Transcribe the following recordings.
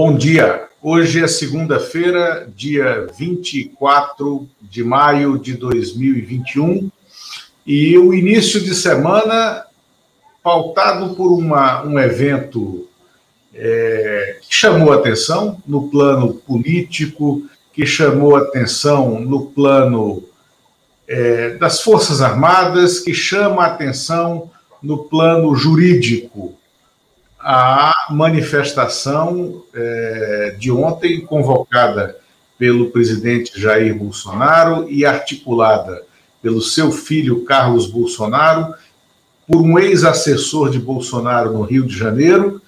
Bom dia. Hoje é segunda-feira, dia 24 de maio de 2021, e o início de semana pautado por uma, um evento é, que chamou atenção no plano político, que chamou atenção no plano é, das Forças Armadas, que chama atenção no plano jurídico. A manifestação é, de ontem, convocada pelo presidente Jair Bolsonaro e articulada pelo seu filho Carlos Bolsonaro, por um ex-assessor de Bolsonaro no Rio de Janeiro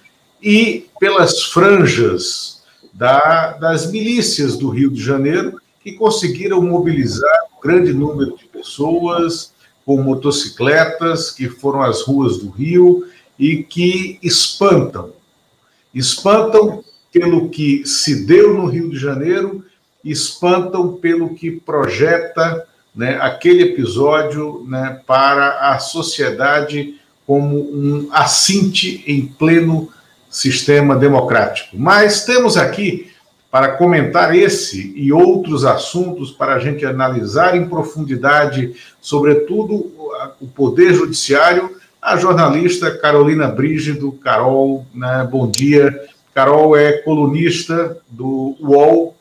e pelas franjas da, das milícias do Rio de Janeiro, que conseguiram mobilizar um grande número de pessoas com motocicletas que foram às ruas do Rio e que espantam. Espantam pelo que se deu no Rio de Janeiro, espantam pelo que projeta né, aquele episódio né, para a sociedade como um assinte em pleno sistema democrático. Mas temos aqui, para comentar esse e outros assuntos, para a gente analisar em profundidade, sobretudo o Poder Judiciário, a jornalista Carolina Brígido. Carol, né, bom dia. Carol é colunista do UOL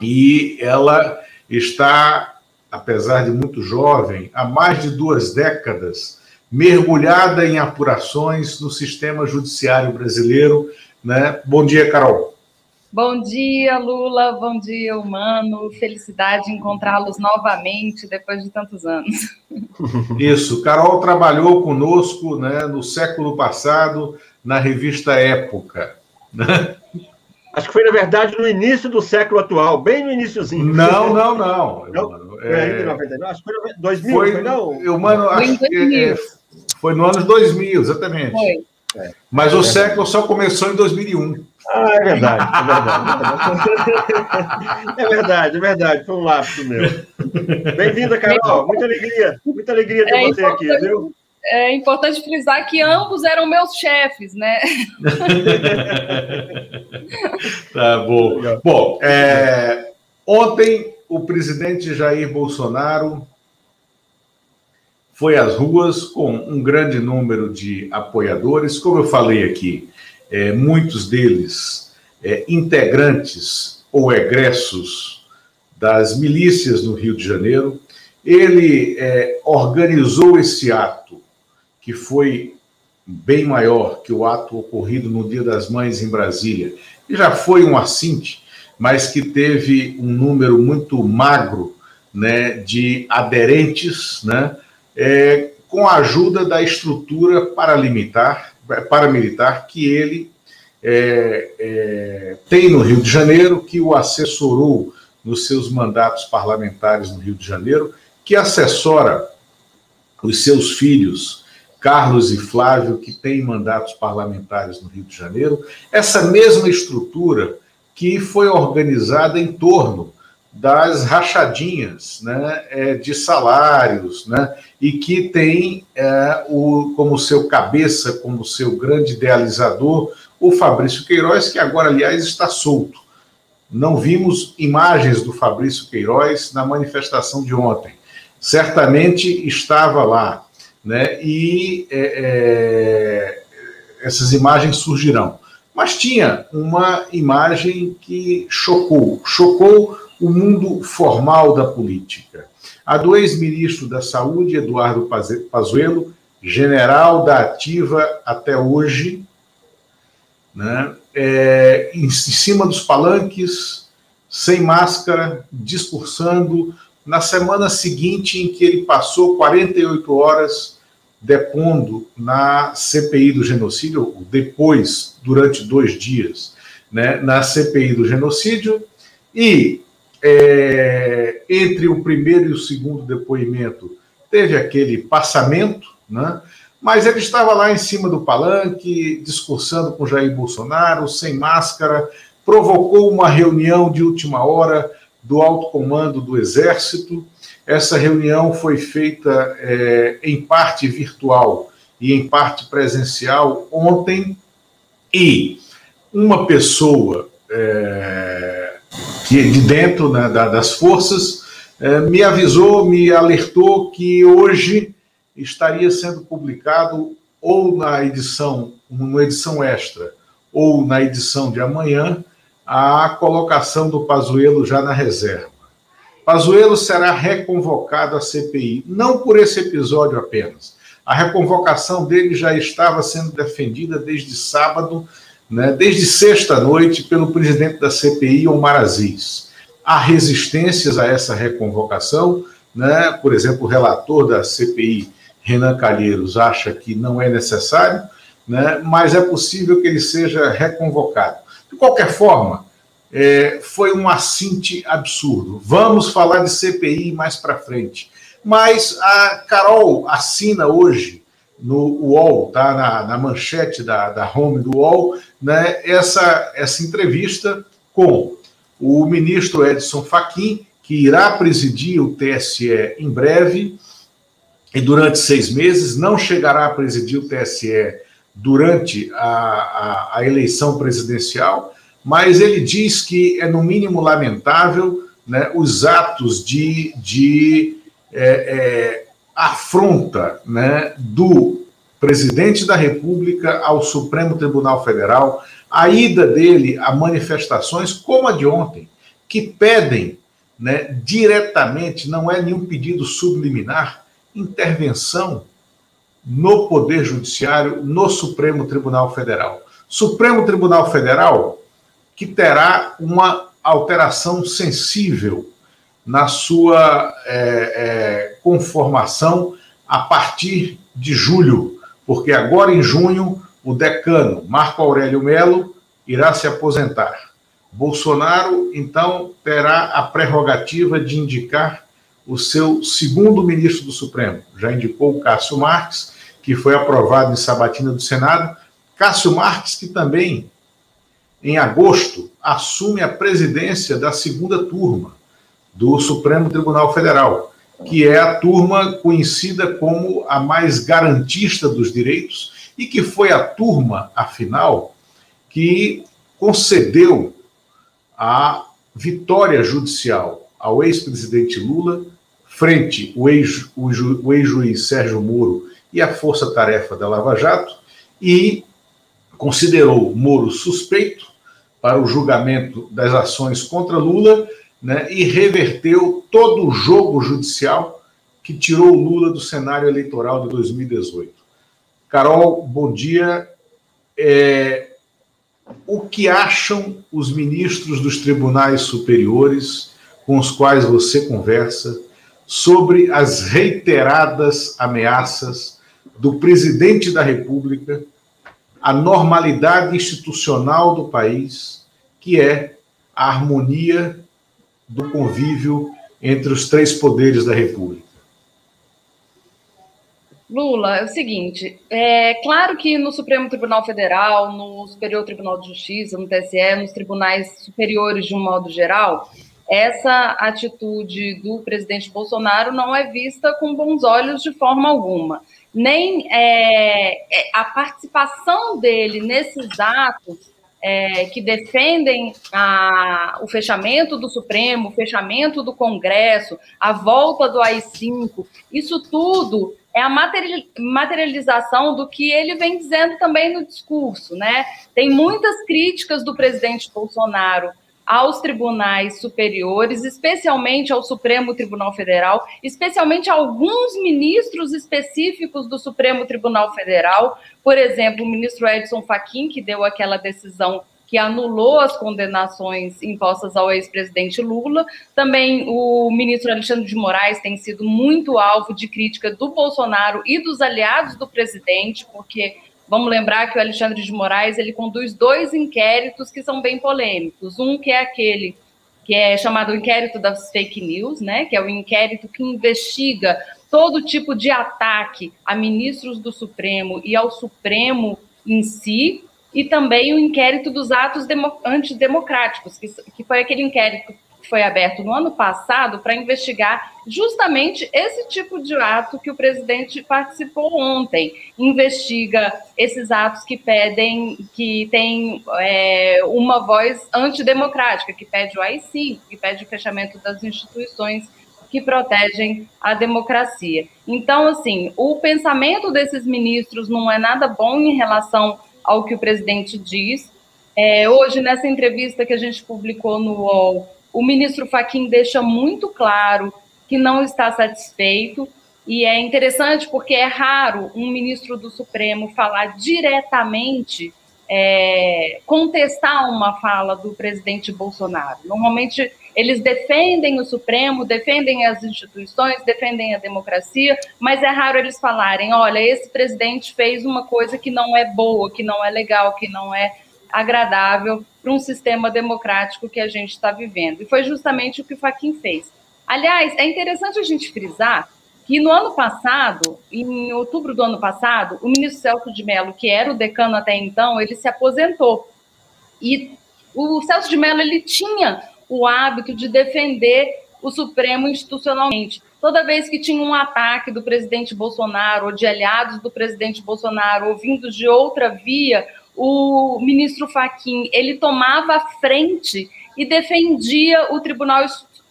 e ela está, apesar de muito jovem, há mais de duas décadas mergulhada em apurações no sistema judiciário brasileiro. Né? Bom dia, Carol. Bom dia, Lula. Bom dia, humano. Felicidade encontrá-los novamente depois de tantos anos. Isso. Carol trabalhou conosco né, no século passado na revista Época. Né? Acho que foi, na verdade, no início do século atual, bem no iníciozinho. Não, não, não. não? É, é... Acho que foi 2000, foi, foi não? Eu, mano, acho que foi no ano 2000, exatamente. Foi. É. Mas é o século só começou em 2001. Ah, é verdade, é verdade. É verdade, é verdade, foi um lapso meu. Bem-vinda, Carol. Muita alegria, muita alegria ter é você aqui, viu? É importante frisar que ambos eram meus chefes, né? tá bom. Bom, é, ontem o presidente Jair Bolsonaro foi às ruas com um grande número de apoiadores, como eu falei aqui, é, muitos deles é, integrantes ou egressos das milícias no Rio de Janeiro. Ele é, organizou esse ato, que foi bem maior que o ato ocorrido no Dia das Mães em Brasília, e já foi um assinte, mas que teve um número muito magro né, de aderentes, né, é, com a ajuda da estrutura paramilitar, paramilitar que ele é, é, tem no Rio de Janeiro, que o assessorou nos seus mandatos parlamentares no Rio de Janeiro, que assessora os seus filhos, Carlos e Flávio, que têm mandatos parlamentares no Rio de Janeiro, essa mesma estrutura que foi organizada em torno das rachadinhas né, é, de salários, né, e que tem é, o, como seu cabeça, como seu grande idealizador, o Fabrício Queiroz, que agora, aliás, está solto. Não vimos imagens do Fabrício Queiroz na manifestação de ontem. Certamente estava lá, né, e é, é essas imagens surgirão. Mas tinha uma imagem que chocou, chocou o mundo formal da política. A do ex-ministro da Saúde, Eduardo Pazuello, general da ativa até hoje, né, é, em cima dos palanques, sem máscara, discursando, na semana seguinte em que ele passou 48 horas depondo na CPI do genocídio, depois, durante dois dias, né, na CPI do genocídio, e é, entre o primeiro e o segundo depoimento, teve aquele passamento, né? mas ele estava lá em cima do palanque, discursando com Jair Bolsonaro, sem máscara, provocou uma reunião de última hora do alto comando do Exército. Essa reunião foi feita é, em parte virtual e em parte presencial ontem, e uma pessoa é, que de dentro né, da, das forças é, me avisou, me alertou que hoje estaria sendo publicado ou na edição, numa edição extra, ou na edição de amanhã, a colocação do Pazuello já na reserva. Pazuello será reconvocado à CPI, não por esse episódio apenas. A reconvocação dele já estava sendo defendida desde sábado, né, desde sexta-noite, pelo presidente da CPI, Omar Aziz. Há resistências a essa reconvocação, né, por exemplo, o relator da CPI, Renan Calheiros, acha que não é necessário, né, mas é possível que ele seja reconvocado. De qualquer forma, é, foi um assinte absurdo. Vamos falar de CPI mais para frente. Mas a Carol assina hoje no UOL, tá? na, na manchete da, da home do UOL, né, essa, essa entrevista com o ministro Edson Fachin, que irá presidir o TSE em breve, e durante seis meses, não chegará a presidir o TSE durante a, a, a eleição presidencial, mas ele diz que é, no mínimo, lamentável né, os atos de, de é, é, afronta né, do presidente da República ao Supremo Tribunal Federal, a ida dele a manifestações como a de ontem, que pedem né, diretamente, não é nenhum pedido subliminar, intervenção no Poder Judiciário, no Supremo Tribunal Federal. Supremo Tribunal Federal que terá uma alteração sensível na sua é, é, conformação a partir de julho, porque agora em junho o decano Marco Aurélio Melo irá se aposentar. Bolsonaro, então, terá a prerrogativa de indicar o seu segundo ministro do Supremo. Já indicou o Cássio Marques, que foi aprovado em sabatina do Senado. Cássio Marques, que também, em agosto, assume a presidência da segunda turma do Supremo Tribunal Federal, que é a turma conhecida como a mais garantista dos direitos e que foi a turma, afinal, que concedeu a vitória judicial ao ex-presidente Lula frente o ex-juiz Sérgio Moro e a força-tarefa da Lava Jato e considerou Moro suspeito para o julgamento das ações contra Lula né, e reverteu todo o jogo judicial que tirou Lula do cenário eleitoral de 2018. Carol, bom dia. É, o que acham os ministros dos tribunais superiores com os quais você conversa sobre as reiteradas ameaças do presidente da República à normalidade institucional do país, que é a harmonia do convívio entre os três poderes da República? Lula, é o seguinte, é claro que no Supremo Tribunal Federal, no Superior Tribunal de Justiça, no TSE, nos tribunais superiores de um modo geral, essa atitude do presidente Bolsonaro não é vista com bons olhos de forma alguma. Nem é, é a participação dele nesses atos é, que defendem a, o fechamento do Supremo, o fechamento do Congresso, a volta do AI-5, isso tudo é a materialização do que ele vem dizendo também no discurso, né? Tem muitas críticas do presidente Bolsonaro aos tribunais superiores, especialmente ao Supremo Tribunal Federal, especialmente a alguns ministros específicos do Supremo Tribunal Federal, por exemplo, o ministro Edson Fachin, que deu aquela decisão que anulou as condenações impostas ao ex-presidente Lula. Também o ministro Alexandre de Moraes tem sido muito alvo de crítica do Bolsonaro e dos aliados do presidente, porque Vamos lembrar que o Alexandre de Moraes ele conduz dois inquéritos que são bem polêmicos. Um que é aquele que é chamado inquérito das fake news, né? Que é o inquérito que investiga todo tipo de ataque a ministros do Supremo e ao Supremo em si, e também o inquérito dos atos antidemocráticos, que, que foi aquele inquérito que foi aberto no ano passado para investigar justamente esse tipo de ato que o presidente participou ontem. Investiga esses atos que pedem, que tem é, uma voz antidemocrática, que pede o AI-5, que pede o fechamento das instituições que protegem a democracia. Então, assim, o pensamento desses ministros não é nada bom em relação ao que o presidente diz. É, hoje, nessa entrevista que a gente publicou no UOL, o ministro Faquim deixa muito claro que não está satisfeito, e é interessante porque é raro um ministro do Supremo falar diretamente, é, contestar uma fala do presidente Bolsonaro. Normalmente eles defendem o Supremo, defendem as instituições, defendem a democracia, mas é raro eles falarem: olha, esse presidente fez uma coisa que não é boa, que não é legal, que não é agradável para um sistema democrático que a gente está vivendo. E foi justamente o que o Faquin fez. Aliás, é interessante a gente frisar que no ano passado, em outubro do ano passado, o ministro Celso de Mello, que era o decano até então, ele se aposentou. E o Celso de Mello ele tinha o hábito de defender o Supremo institucionalmente. Toda vez que tinha um ataque do presidente Bolsonaro ou de aliados do presidente Bolsonaro ou vindos de outra via, o ministro Faquim ele tomava frente e defendia o tribunal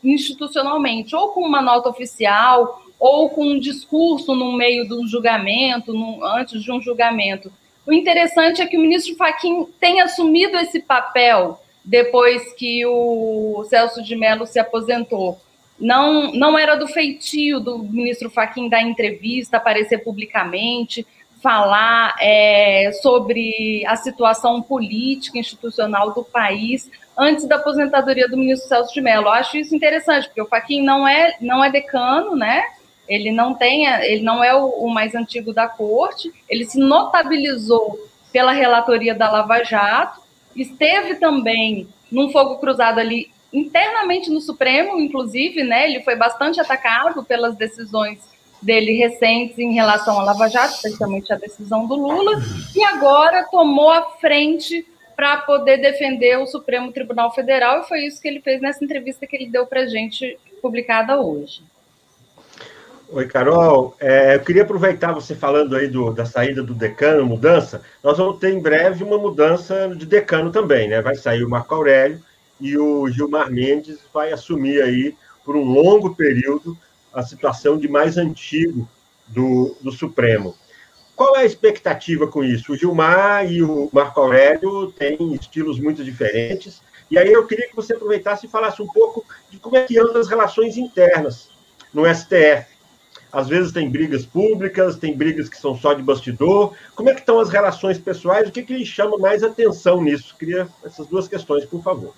institucionalmente, ou com uma nota oficial, ou com um discurso no meio de um julgamento, no, antes de um julgamento. O interessante é que o ministro Faquim tem assumido esse papel depois que o Celso de Mello se aposentou. Não, não era do feitio do ministro Faquim dar entrevista, aparecer publicamente, falar é, sobre a situação política institucional do país antes da aposentadoria do ministro Celso de Mello. Eu acho isso interessante, porque o Faquim não é, não é decano, né? Ele não tem, ele não é o, o mais antigo da corte, ele se notabilizou pela relatoria da Lava Jato, esteve também num fogo cruzado ali internamente no Supremo, inclusive, né? Ele foi bastante atacado pelas decisões dele recentes em relação à Lava Jato, especialmente a decisão do Lula, e agora tomou a frente para poder defender o Supremo Tribunal Federal, e foi isso que ele fez nessa entrevista que ele deu para a gente, publicada hoje. Oi, Carol. É, eu queria aproveitar você falando aí do, da saída do decano, mudança. Nós vamos ter em breve uma mudança de decano também, né? Vai sair o Marco Aurélio e o Gilmar Mendes vai assumir aí, por um longo período, a situação de mais antigo do, do Supremo. Qual é a expectativa com isso? O Gilmar e o Marco Aurélio têm estilos muito diferentes, e aí eu queria que você aproveitasse e falasse um pouco de como é que andam as relações internas no STF às vezes tem brigas públicas, tem brigas que são só de bastidor. Como é que estão as relações pessoais? O que, que chama mais atenção nisso? Queria essas duas questões, por favor.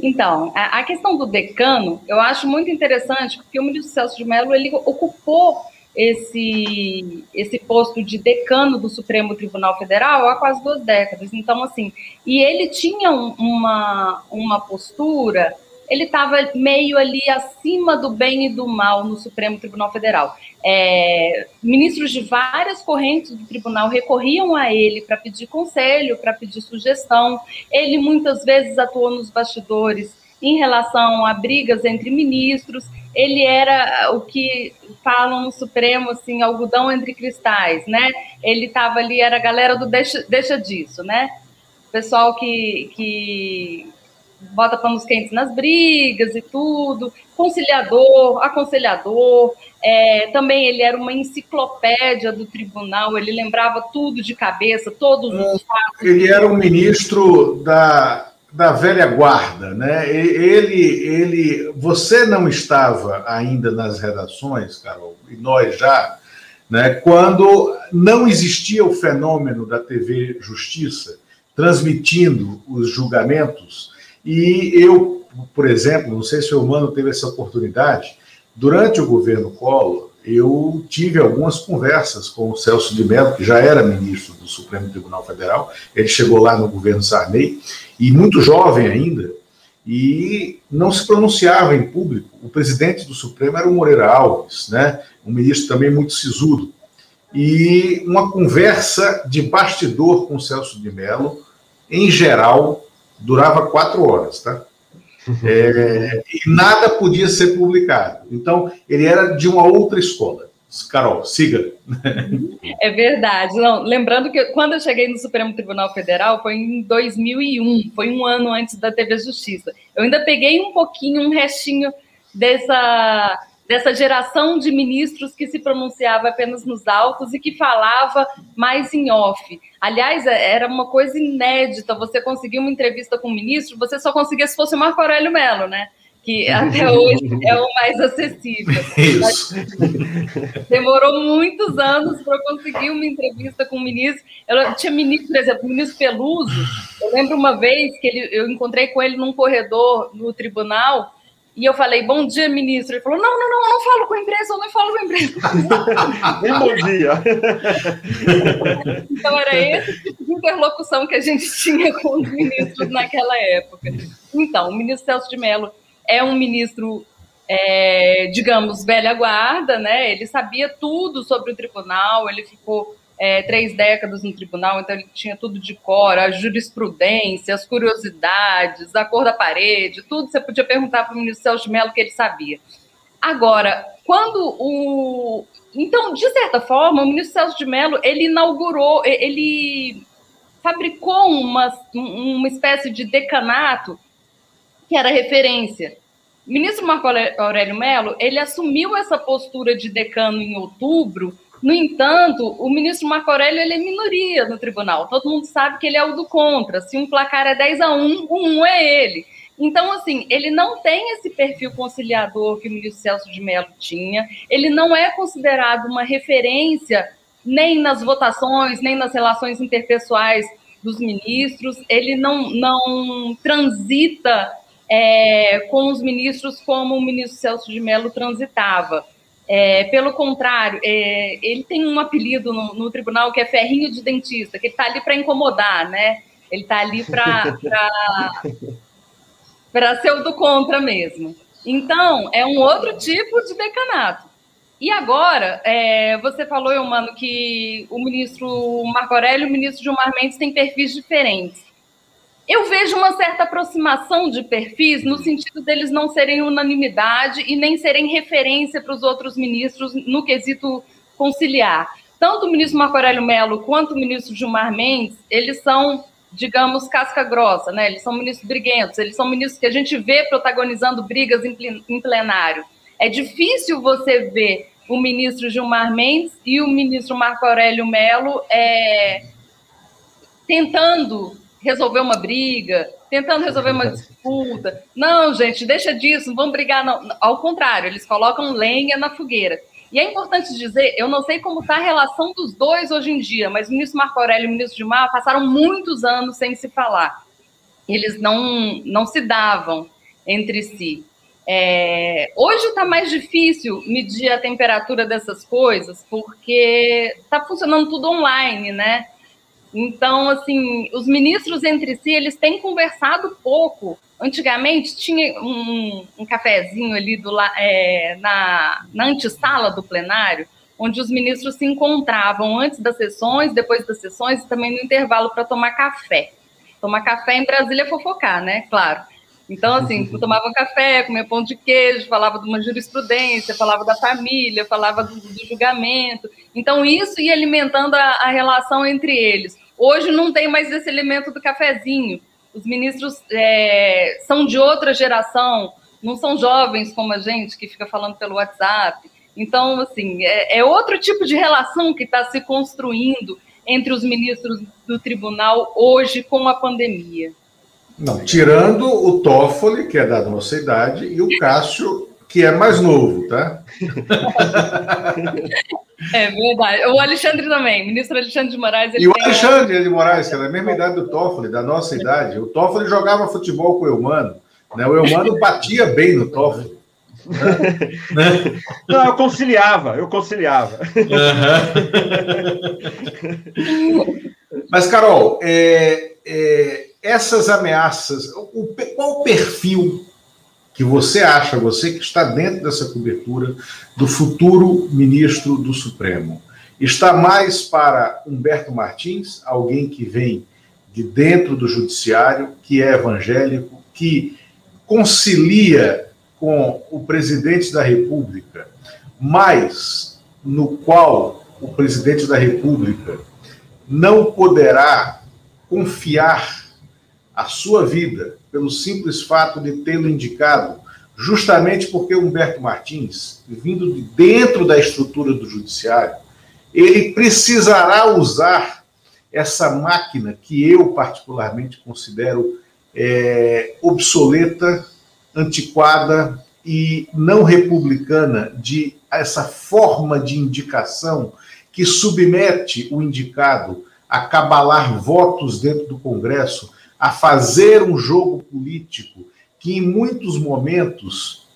Então, a questão do decano, eu acho muito interessante, porque o ministro Celso de Mello, ele ocupou esse, esse posto de decano do Supremo Tribunal Federal há quase duas décadas. Então, assim, e ele tinha uma, uma postura ele estava meio ali acima do bem e do mal no Supremo Tribunal Federal. É, ministros de várias correntes do tribunal recorriam a ele para pedir conselho, para pedir sugestão. Ele muitas vezes atuou nos bastidores em relação a brigas entre ministros. Ele era o que falam no Supremo, assim, algodão entre cristais, né? Ele estava ali, era a galera do deixa, deixa disso, né? Pessoal que, que bota panos quentes nas brigas e tudo, conciliador, aconselhador, é, também ele era uma enciclopédia do tribunal, ele lembrava tudo de cabeça, todos os fatos. Ele era um ministro da, da velha guarda, né? Ele, ele, você não estava ainda nas redações, Carol, e nós já, né? Quando não existia o fenômeno da TV Justiça transmitindo os julgamentos e eu, por exemplo, não sei se o Humano teve essa oportunidade, durante o governo Collor, eu tive algumas conversas com o Celso de Mello, que já era ministro do Supremo Tribunal Federal, ele chegou lá no governo Sarney, e muito jovem ainda, e não se pronunciava em público. O presidente do Supremo era o Moreira Alves, né? um ministro também muito sisudo. E uma conversa de bastidor com o Celso de Mello, em geral, durava quatro horas, tá? É, e nada podia ser publicado. Então, ele era de uma outra escola. Carol, siga. É verdade. Não, lembrando que quando eu cheguei no Supremo Tribunal Federal foi em 2001, foi um ano antes da TV Justiça. Eu ainda peguei um pouquinho, um restinho dessa dessa geração de ministros que se pronunciava apenas nos autos e que falava mais em off. Aliás, é, era uma coisa inédita, você conseguir uma entrevista com o ministro, você só conseguia se fosse o Marco Aurélio Melo, né? Que até hoje é o mais acessível. Isso. Demorou muitos anos para conseguir uma entrevista com o ministro. Eu tinha ministro, por exemplo, o ministro Peluso. Eu lembro uma vez que ele, eu encontrei com ele num corredor no tribunal e eu falei, bom dia, ministro. Ele falou, não, não, não, eu não falo com a imprensa, eu não falo com a imprensa. Nem bom dia. então, era esse tipo de interlocução que a gente tinha com os ministros naquela época. Então, o ministro Celso de Mello é um ministro, é, digamos, velha guarda, né? Ele sabia tudo sobre o tribunal, ele ficou é, três décadas no tribunal, então ele tinha tudo de cor, a jurisprudência, as curiosidades, a cor da parede, tudo você podia perguntar para o ministro Celso de Mello que ele sabia. Agora, quando o. Então, de certa forma, o ministro Celso de Mello ele inaugurou, ele fabricou uma, uma espécie de decanato que era referência. O ministro Marco Aurélio Mello ele assumiu essa postura de decano em outubro no entanto, o ministro Marco Aurélio ele é minoria no tribunal. Todo mundo sabe que ele é o do contra. Se um placar é 10 a 1, o 1 é ele. Então, assim, ele não tem esse perfil conciliador que o ministro Celso de Mello tinha. Ele não é considerado uma referência nem nas votações, nem nas relações interpessoais dos ministros. Ele não, não transita é, com os ministros como o ministro Celso de Mello transitava. É, pelo contrário, é, ele tem um apelido no, no, tribunal que é ferrinho de dentista, que ele está ali para incomodar, né? Ele está ali para ser o do contra mesmo. Então, é um outro tipo de decanato. E agora, é, você falou, Eumano, que o ministro Marco Aurélio e o ministro Gilmar Mendes têm perfis diferentes. Eu vejo uma certa aproximação de perfis no sentido deles não serem unanimidade e nem serem referência para os outros ministros no quesito conciliar. Tanto o ministro Marco Aurélio Mello quanto o ministro Gilmar Mendes, eles são, digamos, casca grossa, né? Eles são ministros briguentos, eles são ministros que a gente vê protagonizando brigas em plenário. É difícil você ver o ministro Gilmar Mendes e o ministro Marco Aurélio Mello é, tentando resolver uma briga, tentando resolver uma disputa. Não, gente, deixa disso, não vamos brigar, não. Ao contrário, eles colocam lenha na fogueira. E é importante dizer, eu não sei como está a relação dos dois hoje em dia, mas o ministro Marco Aurélio e o ministro Gilmar passaram muitos anos sem se falar. Eles não, não se davam entre si. É, hoje está mais difícil medir a temperatura dessas coisas, porque está funcionando tudo online, né? Então, assim, os ministros entre si, eles têm conversado pouco. Antigamente, tinha um, um cafezinho ali do, é, na, na antessala do plenário, onde os ministros se encontravam antes das sessões, depois das sessões e também no intervalo para tomar café. Tomar café em Brasília é fofocar, né? Claro. Então, assim, tomava café, comia pão de queijo, falava de uma jurisprudência, falava da família, falava do, do julgamento. Então, isso ia alimentando a, a relação entre eles. Hoje não tem mais esse elemento do cafezinho. Os ministros é, são de outra geração, não são jovens como a gente que fica falando pelo WhatsApp. Então, assim, é, é outro tipo de relação que está se construindo entre os ministros do tribunal hoje com a pandemia. Não, tirando o Toffoli, que é da nossa idade, e o Cássio, que é mais novo, tá? É verdade. O Alexandre também, ministro Alexandre de Moraes. e o Alexandre de Moraes, que é da mesma idade do Toffoli, da nossa idade. O Toffoli jogava futebol com o Eumano. Né? O Eumano batia bem no Toffoli. Né? Não, eu conciliava, eu conciliava. Uhum. Mas, Carol, é, é, essas ameaças, o, qual o perfil que você acha, você que está dentro dessa cobertura do futuro ministro do Supremo? Está mais para Humberto Martins, alguém que vem de dentro do judiciário, que é evangélico, que concilia com o presidente da República, mas no qual o presidente da República não poderá confiar a sua vida pelo simples fato de tê-lo indicado, justamente porque Humberto Martins, vindo de dentro da estrutura do judiciário, ele precisará usar essa máquina que eu particularmente considero é, obsoleta, antiquada e não republicana de essa forma de indicação que submete o indicado a cabalar votos dentro do Congresso, a fazer um jogo político que, em muitos momentos,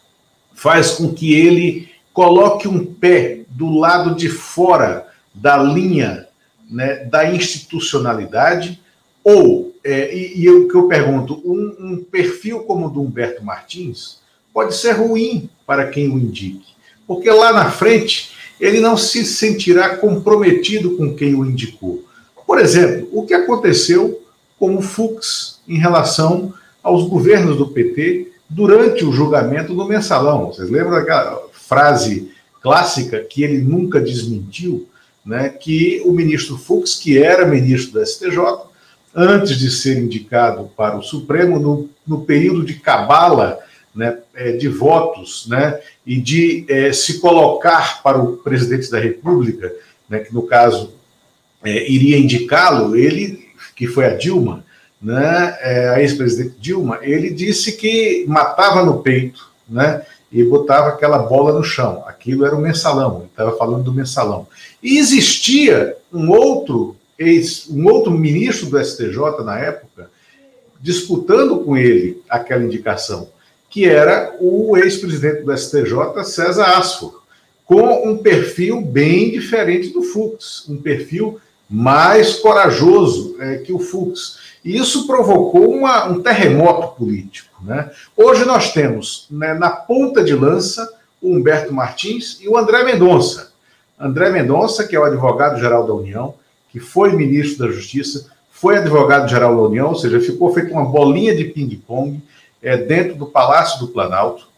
faz com que ele coloque um pé do lado de fora da linha né, da institucionalidade, ou, é, e, e o que eu pergunto, um, um perfil como o do Humberto Martins pode ser ruim para quem o indique, porque lá na frente ele não se sentirá comprometido com quem o indicou. Por exemplo, o que aconteceu com o Fux em relação aos governos do PT durante o julgamento do mensalão. Vocês lembram daquela frase clássica que ele nunca desmentiu, né, que o ministro Fux, que era ministro da STJ, antes de ser indicado para o Supremo, no, no período de cabala né, é, de votos né, e de é, se colocar para o presidente da República, né, que no caso é, iria indicá-lo, ele, que foi a Dilma, né, é, a ex-presidente Dilma, ele disse que matava no peito né, e botava aquela bola no chão. Aquilo era o mensalão, ele estava falando do mensalão. E existia um outro ex, um outro ministro do STJ na época, disputando com ele aquela indicação, que era o ex-presidente do STJ, César Asfor, com um perfil bem diferente do Fux, um perfil mais corajoso é, que o Fux. E isso provocou uma, um terremoto político. Né? Hoje nós temos né, na ponta de lança o Humberto Martins e o André Mendonça. André Mendonça, que é o advogado-geral da União, que foi ministro da Justiça, foi advogado-geral da União, ou seja, ficou feito uma bolinha de ping-pong é, dentro do Palácio do Planalto.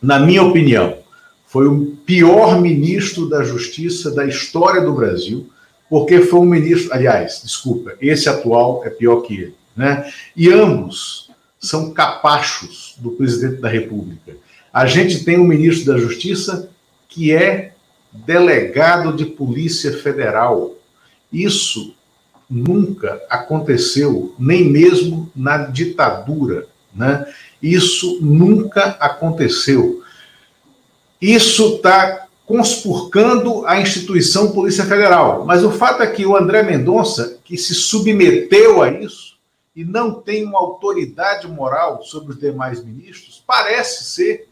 Na minha opinião, foi o pior ministro da Justiça da história do Brasil porque foi um ministro, aliás, desculpa, esse atual é pior que ele, né? E ambos são capachos do presidente da República. A gente tem um ministro da Justiça que é delegado de Polícia Federal. Isso nunca aconteceu, nem mesmo na ditadura, né? Isso nunca aconteceu. Isso está conspurcando a instituição Polícia Federal. Mas o fato é que o André Mendonça, que se submeteu a isso e não tem uma autoridade moral sobre os demais ministros, parece ser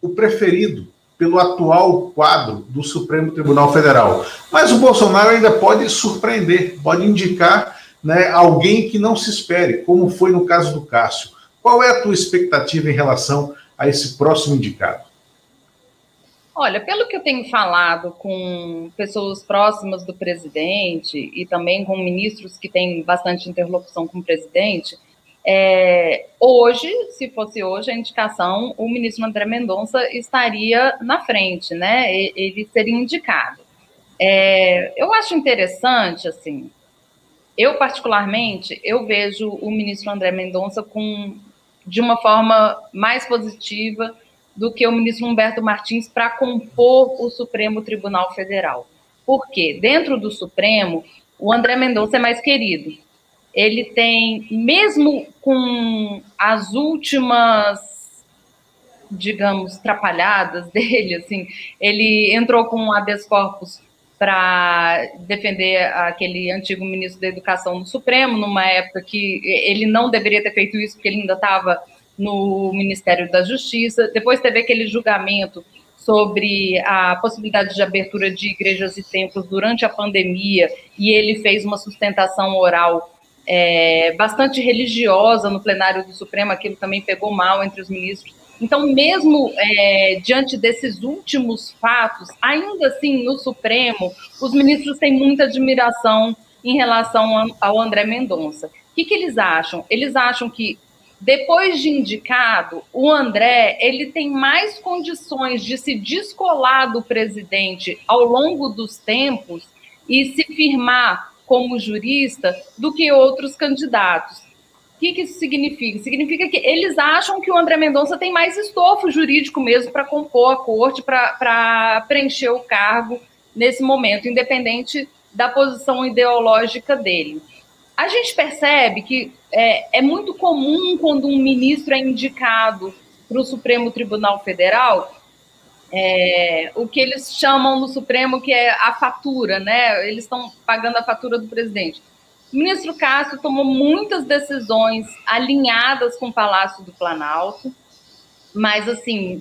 o preferido pelo atual quadro do Supremo Tribunal Federal. Mas o Bolsonaro ainda pode surpreender, pode indicar né, alguém que não se espere, como foi no caso do Cássio. Qual é a tua expectativa em relação a esse próximo indicado? Olha, pelo que eu tenho falado com pessoas próximas do presidente e também com ministros que têm bastante interlocução com o presidente, é, hoje, se fosse hoje a indicação, o ministro André Mendonça estaria na frente, né? Ele seria indicado. É, eu acho interessante, assim, eu particularmente, eu vejo o ministro André Mendonça com de uma forma mais positiva do que o ministro Humberto Martins para compor o Supremo Tribunal Federal. Por quê? Dentro do Supremo, o André Mendonça é mais querido. Ele tem, mesmo com as últimas, digamos, trapalhadas dele, assim, ele entrou com um habeas corpus para defender aquele antigo ministro da Educação no Supremo, numa época que ele não deveria ter feito isso, porque ele ainda estava no Ministério da Justiça. Depois teve aquele julgamento sobre a possibilidade de abertura de igrejas e templos durante a pandemia, e ele fez uma sustentação oral é, bastante religiosa no plenário do Supremo, aquilo também pegou mal entre os ministros. Então, mesmo é, diante desses últimos fatos, ainda assim, no Supremo, os ministros têm muita admiração em relação ao André Mendonça. O que, que eles acham? Eles acham que depois de indicado, o André ele tem mais condições de se descolar do presidente ao longo dos tempos e se firmar como jurista do que outros candidatos. O que, que isso significa? Significa que eles acham que o André Mendonça tem mais estofo jurídico mesmo para compor a corte, para preencher o cargo nesse momento, independente da posição ideológica dele. A gente percebe que é, é muito comum quando um ministro é indicado para o Supremo Tribunal Federal, é, o que eles chamam no Supremo que é a fatura, né? Eles estão pagando a fatura do presidente. O ministro Castro tomou muitas decisões alinhadas com o Palácio do Planalto, mas assim,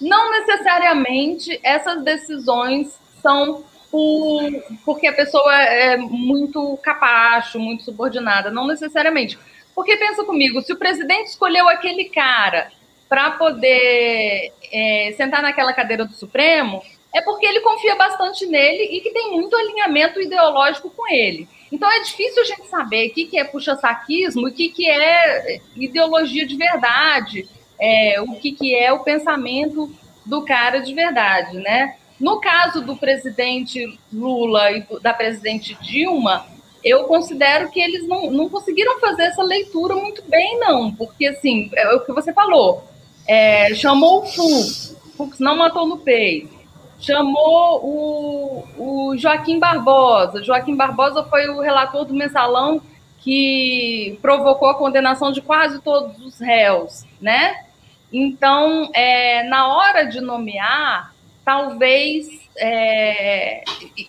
não necessariamente essas decisões são por, porque a pessoa é muito capacho, muito subordinada, não necessariamente. Porque pensa comigo, se o presidente escolheu aquele cara para poder é, sentar naquela cadeira do Supremo, é porque ele confia bastante nele e que tem muito alinhamento ideológico com ele. Então é difícil a gente saber o que, que é puxa-saquismo o que, que é ideologia de verdade, é, o que, que é o pensamento do cara de verdade, né? No caso do presidente Lula e da presidente Dilma, eu considero que eles não, não conseguiram fazer essa leitura muito bem, não, porque assim, é o que você falou, é, chamou o Fux, Fux não matou no peito, chamou o, o Joaquim Barbosa, Joaquim Barbosa foi o relator do mensalão que provocou a condenação de quase todos os réus, né? Então, é, na hora de nomear, talvez, é,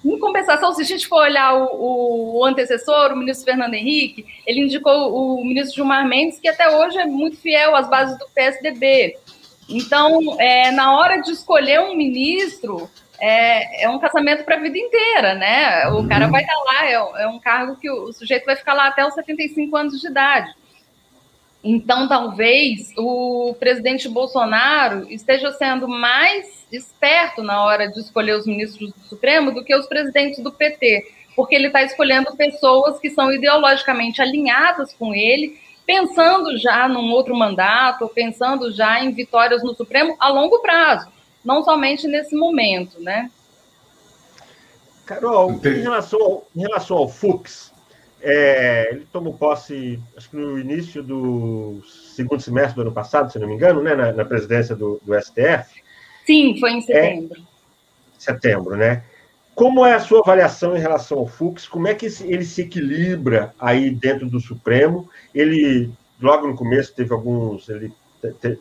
em compensação, se a gente for olhar o, o, antecessor, o ministro Fernando Henrique, ele indicou o ministro Gilmar Mendes, que até hoje é muito fiel às bases do PSDB. Então, é, na hora de escolher um ministro, é, é um casamento para a vida inteira, né? O cara uhum. vai estar tá lá, é, é, um cargo que o, o sujeito vai ficar lá até os 75 anos de idade. Então, talvez o presidente Bolsonaro esteja sendo mais esperto na hora de escolher os ministros do Supremo do que os presidentes do PT, porque ele está escolhendo pessoas que são ideologicamente alinhadas com ele, pensando já num outro mandato, pensando já em vitórias no Supremo a longo prazo, não somente nesse momento, né? Carol, em relação ao, em relação ao Fux, é, ele tomou posse, acho que no início do segundo semestre do ano passado, se não me engano, né, na, na presidência do, do, STF. Sim, foi em setembro. É, setembro, né? Como é a sua avaliação em relação ao Fux? Como é que ele se equilibra aí dentro do Supremo? Ele, logo no começo, teve alguns, ele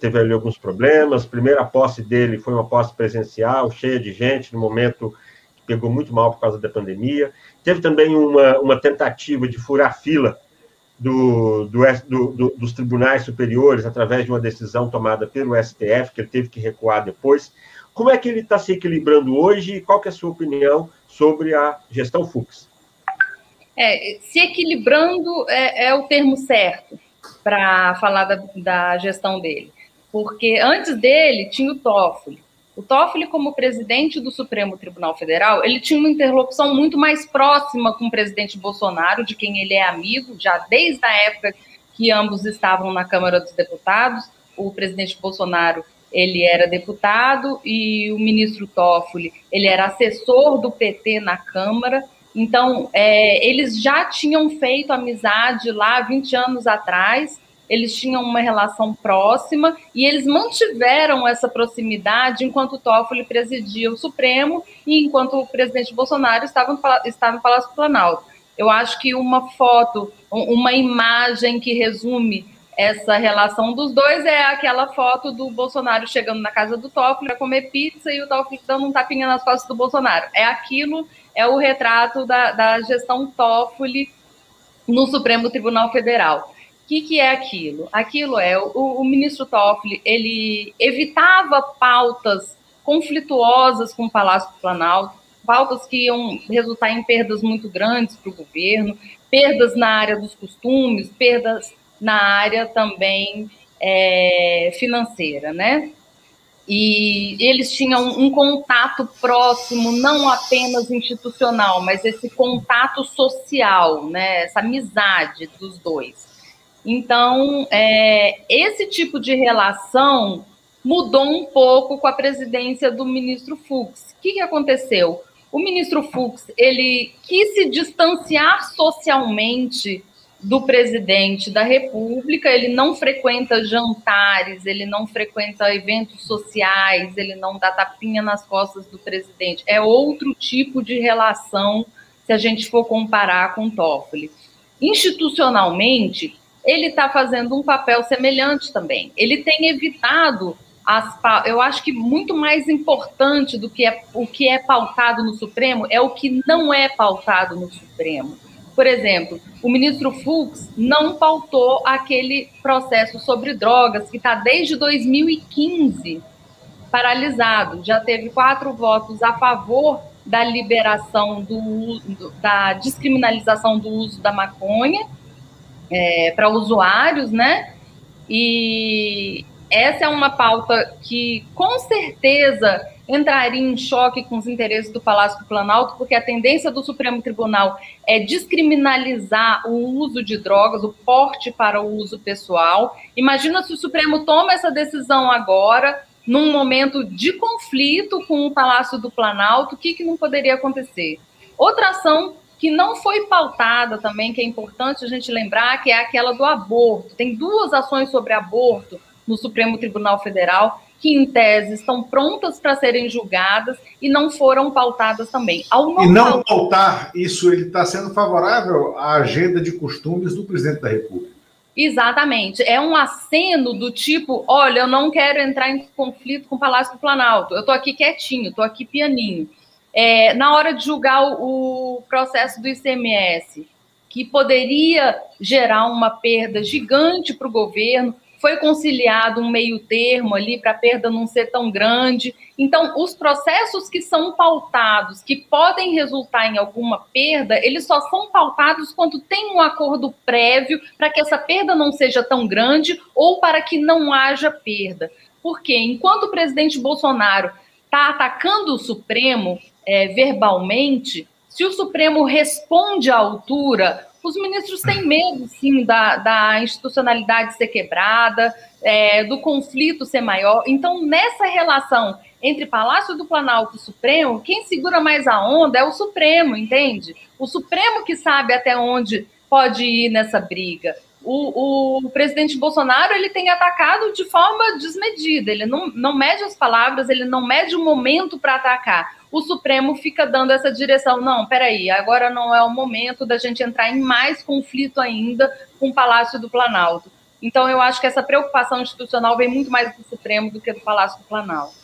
teve ali alguns problemas. A primeira posse dele foi uma posse presencial, cheia de gente, no momento que pegou muito mal por causa da pandemia. Teve também uma, uma tentativa de furar fila do, do, do, dos tribunais superiores através de uma decisão tomada pelo STF, que ele teve que recuar depois. Como é que ele está se equilibrando hoje e qual é a sua opinião sobre a gestão Fux? É, se equilibrando é, é o termo certo para falar da, da, gestão dele. Porque antes dele tinha o Toffoli. O Toffoli, como presidente do Supremo Tribunal Federal, ele tinha uma interlocução muito mais próxima com o presidente Bolsonaro, de quem ele é amigo, já desde a época que ambos estavam na Câmara dos Deputados. O presidente Bolsonaro, ele era deputado e o ministro Toffoli, ele era assessor do PT na Câmara. Então, é, eles já tinham feito amizade lá 20 anos atrás, eles tinham uma relação próxima e eles mantiveram essa proximidade enquanto o Toffoli presidia o Supremo e enquanto o presidente Bolsonaro estava no, estava no Palácio Planalto. Eu acho que uma foto, uma imagem que resume essa relação dos dois é aquela foto do Bolsonaro chegando na casa do Toffoli para comer pizza e o Toffoli dando um tapinha nas costas do Bolsonaro. É aquilo, é o retrato da, da gestão Toffoli no Supremo Tribunal Federal. O que, que, é aquilo? Aquilo é o, o ministro Toffoli, ele evitava pautas conflituosas com o Palácio do Planalto, pautas que iam resultar em perdas muito grandes para o governo, perdas na área dos costumes, perdas na área também é, financeira, né? E eles tinham um contato próximo, não apenas institucional, mas esse contato social, né? Essa amizade dos dois. Então, é, esse tipo de relação mudou um pouco com a presidência do ministro Fux. O que, que aconteceu? O ministro Fux ele quis se distanciar socialmente do presidente da República, ele não frequenta jantares, ele não frequenta eventos sociais, ele não dá tapinha nas costas do presidente. É outro tipo de relação se a gente for comparar com Toffoli. Institucionalmente, ele está fazendo um papel semelhante também. Ele tem evitado as, eu acho que muito mais importante do que é, o que é pautado no Supremo é o que não é pautado no Supremo. Por exemplo, o ministro Fux não pautou aquele processo sobre drogas que está desde 2015 paralisado. Já teve quatro votos a favor da liberação do, da descriminalização do uso da maconha é, para usuários, né? E essa é uma pauta que com certeza entraria em choque com os interesses do Palácio do Planalto, porque a tendência do Supremo Tribunal é descriminalizar o uso de drogas, o porte para o uso pessoal. Imagina se o Supremo toma essa decisão agora, num momento de conflito com o Palácio do Planalto, o que, que não poderia acontecer? Outra ação que não foi pautada também, que é importante a gente lembrar, que é aquela do aborto. Tem duas ações sobre aborto no Supremo Tribunal Federal que, em tese, estão prontas para serem julgadas e não foram pautadas também. Não e não pautar isso, ele está sendo favorável à agenda de costumes do presidente da República. Exatamente. É um aceno do tipo: olha, eu não quero entrar em conflito com o Palácio do Planalto, eu estou aqui quietinho, estou aqui pianinho. É, na hora de julgar o, o processo do ICMS, que poderia gerar uma perda gigante para o governo, foi conciliado um meio termo ali para a perda não ser tão grande. Então, os processos que são pautados, que podem resultar em alguma perda, eles só são pautados quando tem um acordo prévio para que essa perda não seja tão grande ou para que não haja perda. Porque enquanto o presidente Bolsonaro está atacando o Supremo é, verbalmente, se o Supremo responde à altura, os ministros têm medo, sim, da, da institucionalidade ser quebrada, é, do conflito ser maior. Então, nessa relação entre Palácio do Planalto e Supremo, quem segura mais a onda é o Supremo, entende? O Supremo que sabe até onde pode ir nessa briga. O, o, presidente Bolsonaro ele tem atacado de forma desmedida, ele não, não mede as palavras, ele não mede o momento para atacar o Supremo fica dando essa direção. Não, peraí, agora não é o momento da gente entrar em mais conflito ainda com o Palácio do Planalto. Então, eu acho que essa preocupação institucional vem muito mais do Supremo do que do Palácio do Planalto.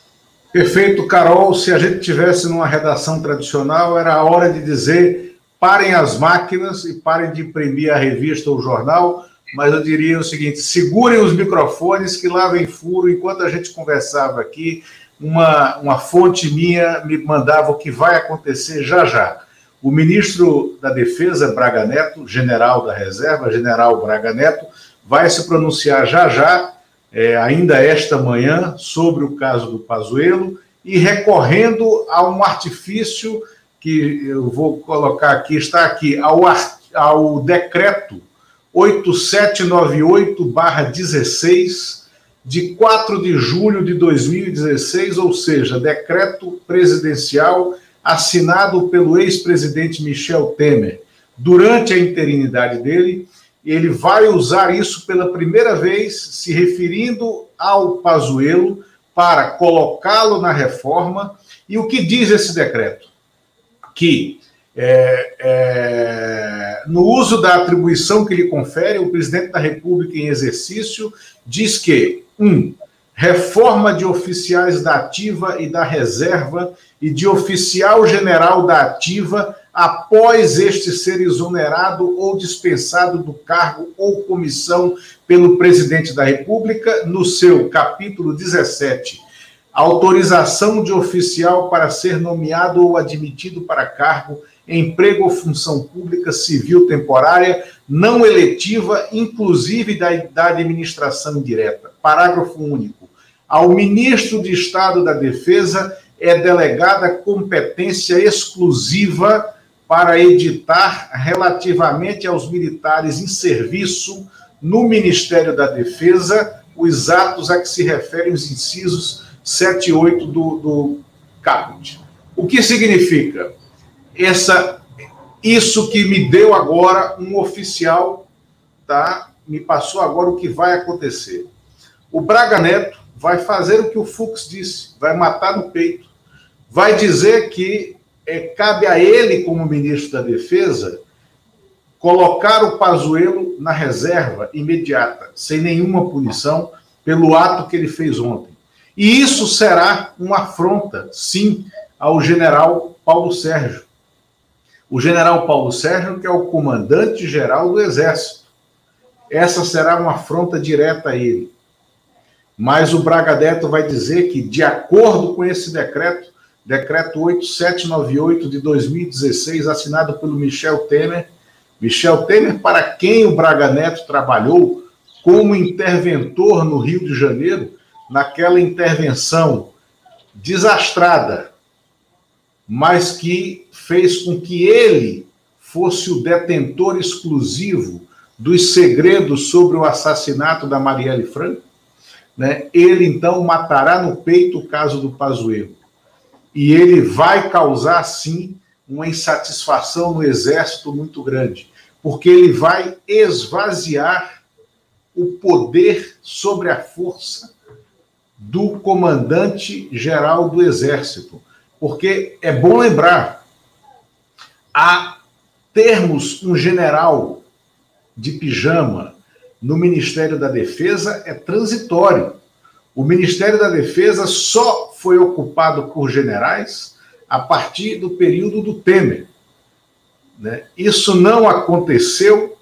Perfeito, Carol. Se a gente tivesse numa redação tradicional, era a hora de dizer parem as máquinas e parem de imprimir a revista ou o jornal, mas eu diria o seguinte: segurem os microfones que lá vem furo enquanto a gente conversava aqui uma, uma fonte minha me mandava o que vai acontecer já já. O ministro da Defesa, Braga Neto, general da reserva, general Braga Neto, vai se pronunciar já já, é, ainda esta manhã, sobre o caso do Pazuello e recorrendo a um artifício que eu vou colocar aqui, está aqui, ao, ao decreto 8798-16 de 4 de julho de 2016, ou seja, decreto presidencial assinado pelo ex-presidente Michel Temer. Durante a interinidade dele, ele vai usar isso pela primeira vez, se referindo ao Pazuello, para colocá-lo na reforma. E o que diz esse decreto? Que é, é, no uso da atribuição que lhe confere, o presidente da República em exercício diz que um, reforma de oficiais da ativa e da reserva e de oficial general da ativa após este ser exonerado ou dispensado do cargo ou comissão pelo presidente da República, no seu capítulo 17. Autorização de oficial para ser nomeado ou admitido para cargo, emprego ou função pública civil temporária, não eletiva, inclusive da, da administração indireta. Parágrafo único. Ao ministro de Estado da Defesa é delegada competência exclusiva para editar relativamente aos militares em serviço no Ministério da Defesa os atos a que se referem os incisos 7 e 8 do, do caput. O que significa? Essa, isso que me deu agora um oficial, tá? Me passou agora o que vai acontecer. O Braga Neto vai fazer o que o Fux disse, vai matar no peito, vai dizer que é, cabe a ele, como ministro da Defesa, colocar o Pazuello na reserva imediata, sem nenhuma punição, pelo ato que ele fez ontem. E isso será uma afronta, sim, ao general Paulo Sérgio. O general Paulo Sérgio, que é o comandante-geral do Exército. Essa será uma afronta direta a ele. Mas o Braga Neto vai dizer que, de acordo com esse decreto, decreto 8798 de 2016, assinado pelo Michel Temer, Michel Temer, para quem o Braga Neto trabalhou como interventor no Rio de Janeiro, naquela intervenção desastrada, mas que fez com que ele fosse o detentor exclusivo dos segredos sobre o assassinato da Marielle Franco, né? ele então matará no peito o caso do Pazuello. E ele vai causar, sim, uma insatisfação no exército muito grande, porque ele vai esvaziar o poder sobre a força do comandante-geral do Exército. Porque é bom lembrar, a termos um general de pijama no Ministério da Defesa é transitório. O Ministério da Defesa só foi ocupado por generais a partir do período do Temer. Né? Isso não aconteceu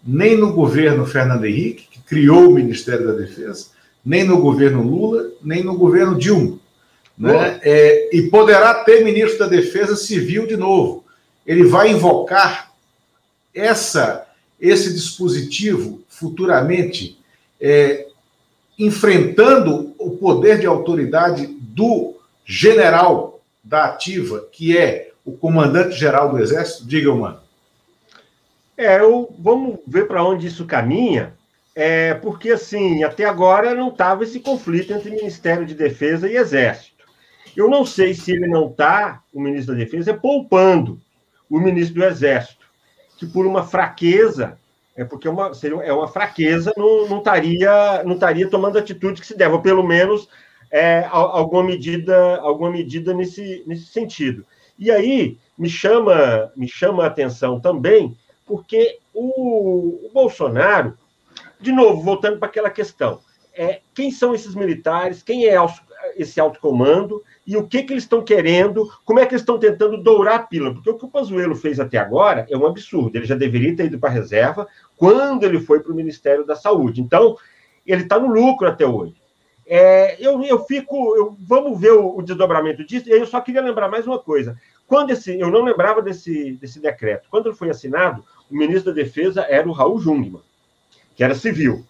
nem no governo Fernando Henrique, que criou o Ministério da Defesa, nem no governo Lula, nem no governo Dilma. Né? É, e poderá ter ministro da Defesa civil de novo. Ele vai invocar essa, esse dispositivo futuramente, é, enfrentando o poder de autoridade do general da ativa, que é o comandante-geral do Exército? Diga, mano. É, eu, vamos ver para onde isso caminha, é, porque, assim, até agora não estava esse conflito entre Ministério de Defesa e Exército. Eu não sei se ele não está, o ministro da Defesa, poupando o ministro do Exército, que por uma fraqueza, é porque é uma, seria, é uma fraqueza, não, estaria, não tomando atitude que se deve, ou pelo menos é, alguma medida, alguma medida nesse, nesse sentido. E aí me chama, me chama a atenção também, porque o, o Bolsonaro, de novo, voltando para aquela questão, é, quem são esses militares, quem é esse alto comando e o que, que eles estão querendo, como é que eles estão tentando dourar a pílula, porque o que o Pazuello fez até agora é um absurdo, ele já deveria ter ido para a reserva quando ele foi para o Ministério da Saúde, então ele está no lucro até hoje. É, eu, eu fico, eu, vamos ver o, o desdobramento disso, e eu só queria lembrar mais uma coisa, quando esse, eu não lembrava desse, desse decreto, quando ele foi assinado, o ministro da Defesa era o Raul Jungmann, que era civil,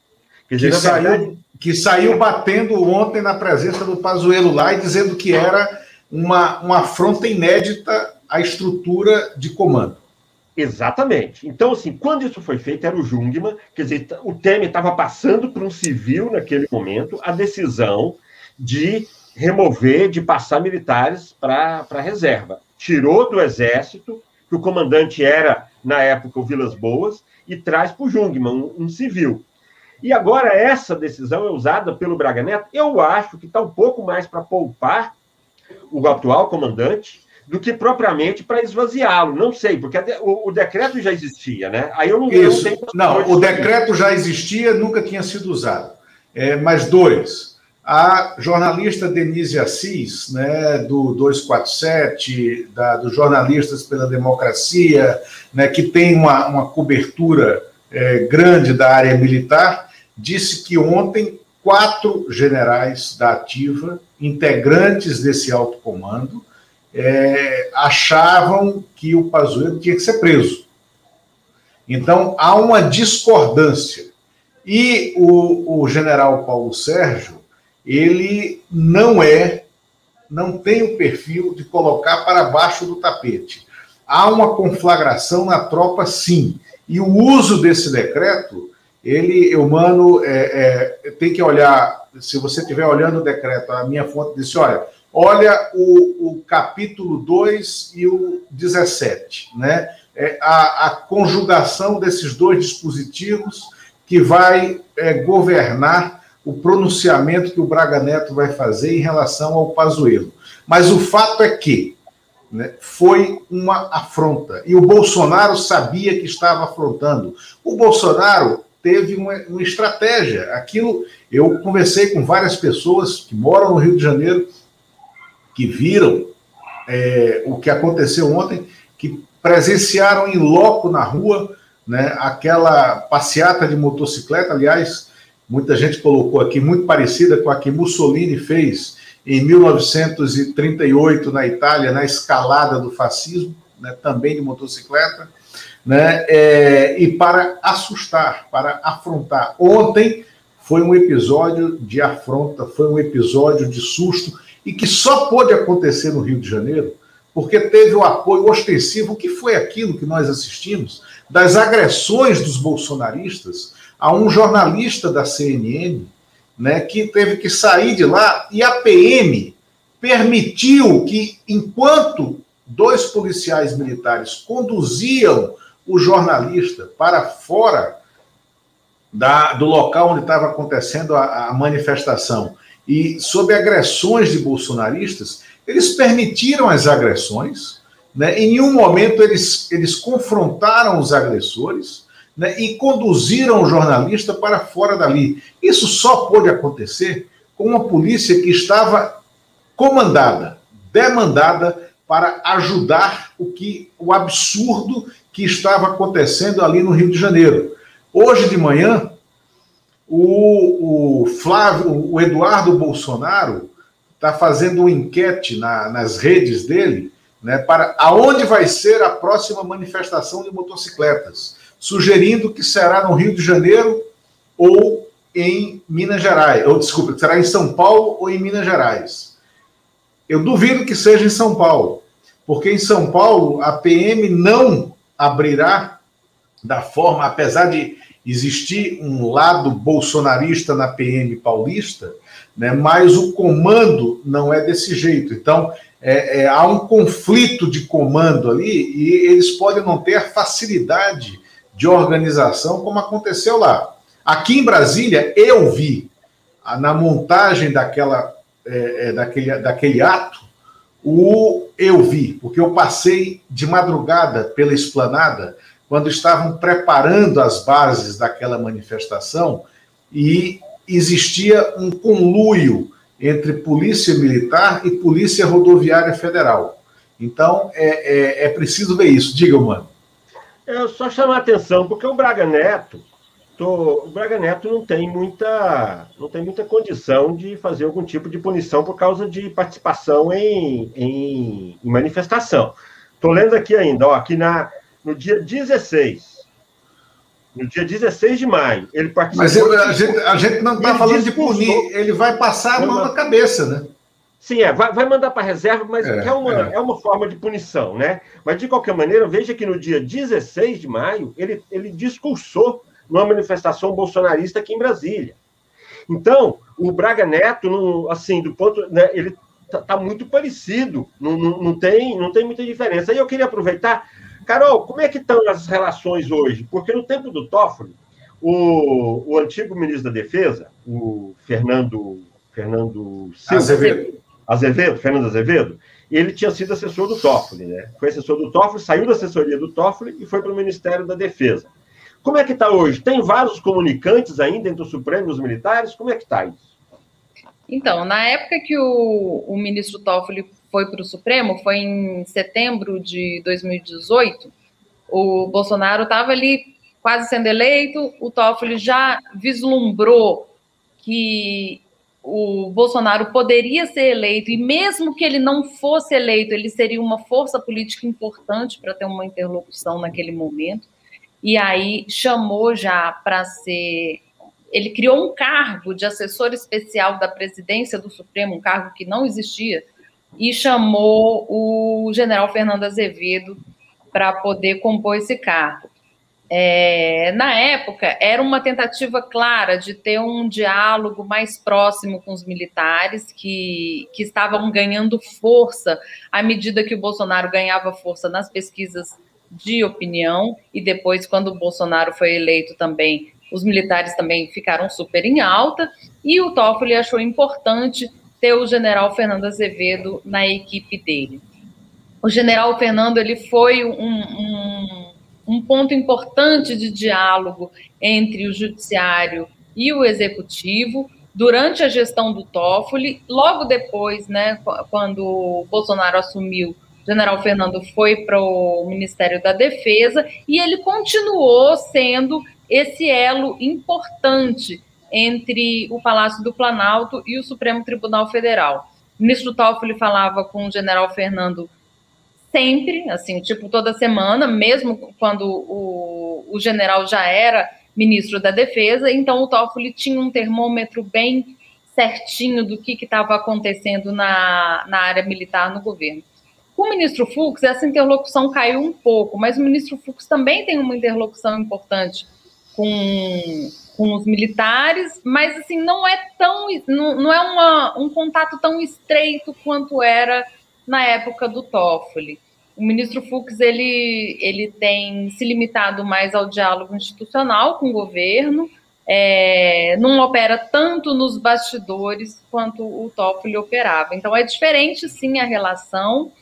Quer dizer, que, saiu, verdade... que saiu batendo ontem na presença do Pazuello lá e dizendo que era uma, uma afronta inédita à estrutura de comando. Exatamente. Então, assim, quando isso foi feito, era o Jungmann, quer dizer, o Temer estava passando para um civil naquele momento a decisão de remover, de passar militares para a reserva. Tirou do exército, que o comandante era, na época, o Vilas Boas, e traz para o Jungmann, um, um civil. E agora essa decisão é usada pelo Braga Neto, eu acho que está um pouco mais para poupar o atual comandante do que propriamente para esvaziá-lo. Não sei, porque o, o, decreto já existia, né? Aí eu não, Isso. Eu não, não o decreto já existia, nunca tinha sido usado. É, mas dois. A jornalista Denise Assis, né, do 247, da, dos Jornalistas pela Democracia, né, que tem uma, uma cobertura é, grande da área militar, disse que ontem quatro generais da ativa, integrantes desse alto comando, é, achavam que o Pazuello tinha que ser preso. Então há uma discordância. E o, o general Paulo Sérgio, ele não é, não tem o perfil de colocar para baixo do tapete. Há uma conflagração na tropa, sim. E o uso desse decreto ele, humano, é, é, tem que olhar, se você estiver olhando o decreto, a minha fonte disse, olha, olha o, o capítulo 2 e o 17, né? É a, a conjugação desses dois dispositivos que vai é, governar o pronunciamento que o Braga Neto vai fazer em relação ao Pazuello. Mas o fato é que né, foi uma afronta. E o Bolsonaro sabia que estava afrontando. O Bolsonaro teve uma, uma estratégia. Aquilo, eu conversei com várias pessoas que moram no Rio de Janeiro, que viram é, o que aconteceu ontem, que presenciaram em loco na rua né, aquela passeata de motocicleta. Aliás, muita gente colocou aqui, muito parecida com a que Mussolini fez em 1938 na Itália, na escalada do fascismo, né, também de motocicleta, né, é, e para assustar, para afrontar. Ontem foi um episódio de afronta, foi um episódio de susto, e que só pôde acontecer no Rio de Janeiro porque teve o apoio ostensivo. Que foi aquilo que nós assistimos? Das agressões dos bolsonaristas a um jornalista da CNN né, que teve que sair de lá e a PM permitiu que, enquanto dois policiais militares conduziam o jornalista para fora da, do local onde estava acontecendo a, a manifestação e sob agressões de bolsonaristas, eles permitiram as agressões, né? em nenhum momento eles, eles confrontaram os agressores, né, e conduziram o jornalista para fora dali. Isso só pôde acontecer com uma polícia que estava comandada, demandada para ajudar o que o absurdo que estava acontecendo ali no Rio de Janeiro. Hoje de manhã, o, o Flávio, o Eduardo Bolsonaro está fazendo uma enquete na, nas redes dele, né, para aonde vai ser a próxima manifestação de motocicletas sugerindo que será no Rio de Janeiro ou em Minas Gerais, ou desculpa, será em São Paulo ou em Minas Gerais. Eu duvido que seja em São Paulo, porque em São Paulo a PM não abrirá da forma, apesar de existir um lado bolsonarista na PM paulista, né, mas o comando não é desse jeito. Então, é, é, há um conflito de comando ali e eles podem não ter facilidade de organização, como aconteceu lá. Aqui em Brasília, eu vi, na montagem daquela, é, é, daquele, daquele ato, o eu vi, porque eu passei de madrugada pela esplanada, quando estavam preparando as bases daquela manifestação, e existia um conluio entre polícia militar e polícia rodoviária federal. Então, é, é, é preciso ver isso. Diga, mano. É só chamar a atenção, porque o Braga Neto, tô, o Braga Neto não tem muita, não tem muita condição de fazer algum tipo de punição por causa de participação em, em, em manifestação. Estou lendo aqui ainda, ó, aqui na, no dia 16. No dia 16 de maio, ele participou. Mas a, gente, a gente não está falando de punir, ele vai passar a mão na cabeça, né? Sim, é, vai, vai mandar para reserva, mas é, é, uma, é. é uma forma de punição, né? Mas, de qualquer maneira, veja que no dia 16 de maio, ele, ele discursou numa manifestação bolsonarista aqui em Brasília. Então, o Braga Neto, não, assim, do ponto. Né, ele está tá muito parecido, não, não, não, tem, não tem muita diferença. Aí eu queria aproveitar. Carol, como é que estão as relações hoje? Porque no tempo do Toffoli, o, o antigo ministro da Defesa, o Fernando, Fernando Silva, Azevedo. Azevedo, Fernando Azevedo, ele tinha sido assessor do Toffoli, né? Foi assessor do Toffoli, saiu da assessoria do Toffoli e foi para o Ministério da Defesa. Como é que está hoje? Tem vários comunicantes ainda entre o Supremo e os militares? Como é que está isso? Então, na época que o, o ministro Toffoli foi para o Supremo, foi em setembro de 2018, o Bolsonaro estava ali quase sendo eleito, o Toffoli já vislumbrou que o Bolsonaro poderia ser eleito, e mesmo que ele não fosse eleito, ele seria uma força política importante para ter uma interlocução naquele momento. E aí chamou já para ser. Ele criou um cargo de assessor especial da presidência do Supremo, um cargo que não existia, e chamou o general Fernando Azevedo para poder compor esse cargo. é, na época, era uma tentativa clara de ter um diálogo mais próximo com os militares, que, que estavam ganhando força à medida que o Bolsonaro ganhava força nas pesquisas de opinião, e depois, quando o Bolsonaro foi eleito também, os militares também ficaram super em alta, e o Toffoli achou importante ter o general Fernando Azevedo na equipe dele. O general Fernando ele foi um, um um ponto importante de diálogo entre o judiciário e o executivo durante a gestão do Toffoli, logo depois, né, quando o Bolsonaro assumiu, general Fernando foi para o Ministério da Defesa e ele continuou sendo esse elo importante entre o Palácio do Planalto e o Supremo Tribunal Federal. O ministro Toffoli falava com o general Fernando sempre, assim, tipo toda semana, mesmo quando o, o general já era ministro da Defesa, então o Toffoli tinha um termômetro bem certinho do que estava acontecendo na, na área militar no governo. Com o ministro Fux, essa interlocução caiu um pouco, mas o ministro Fux também tem uma interlocução importante com, com os militares, mas assim, não é tão, não, não é uma, um contato tão estreito quanto era na época do Toffoli. O ministro Fux ele, ele tem se limitado mais ao diálogo institucional com o governo, é, não opera tanto nos bastidores quanto o Toffoli operava. Então é diferente sim a relação,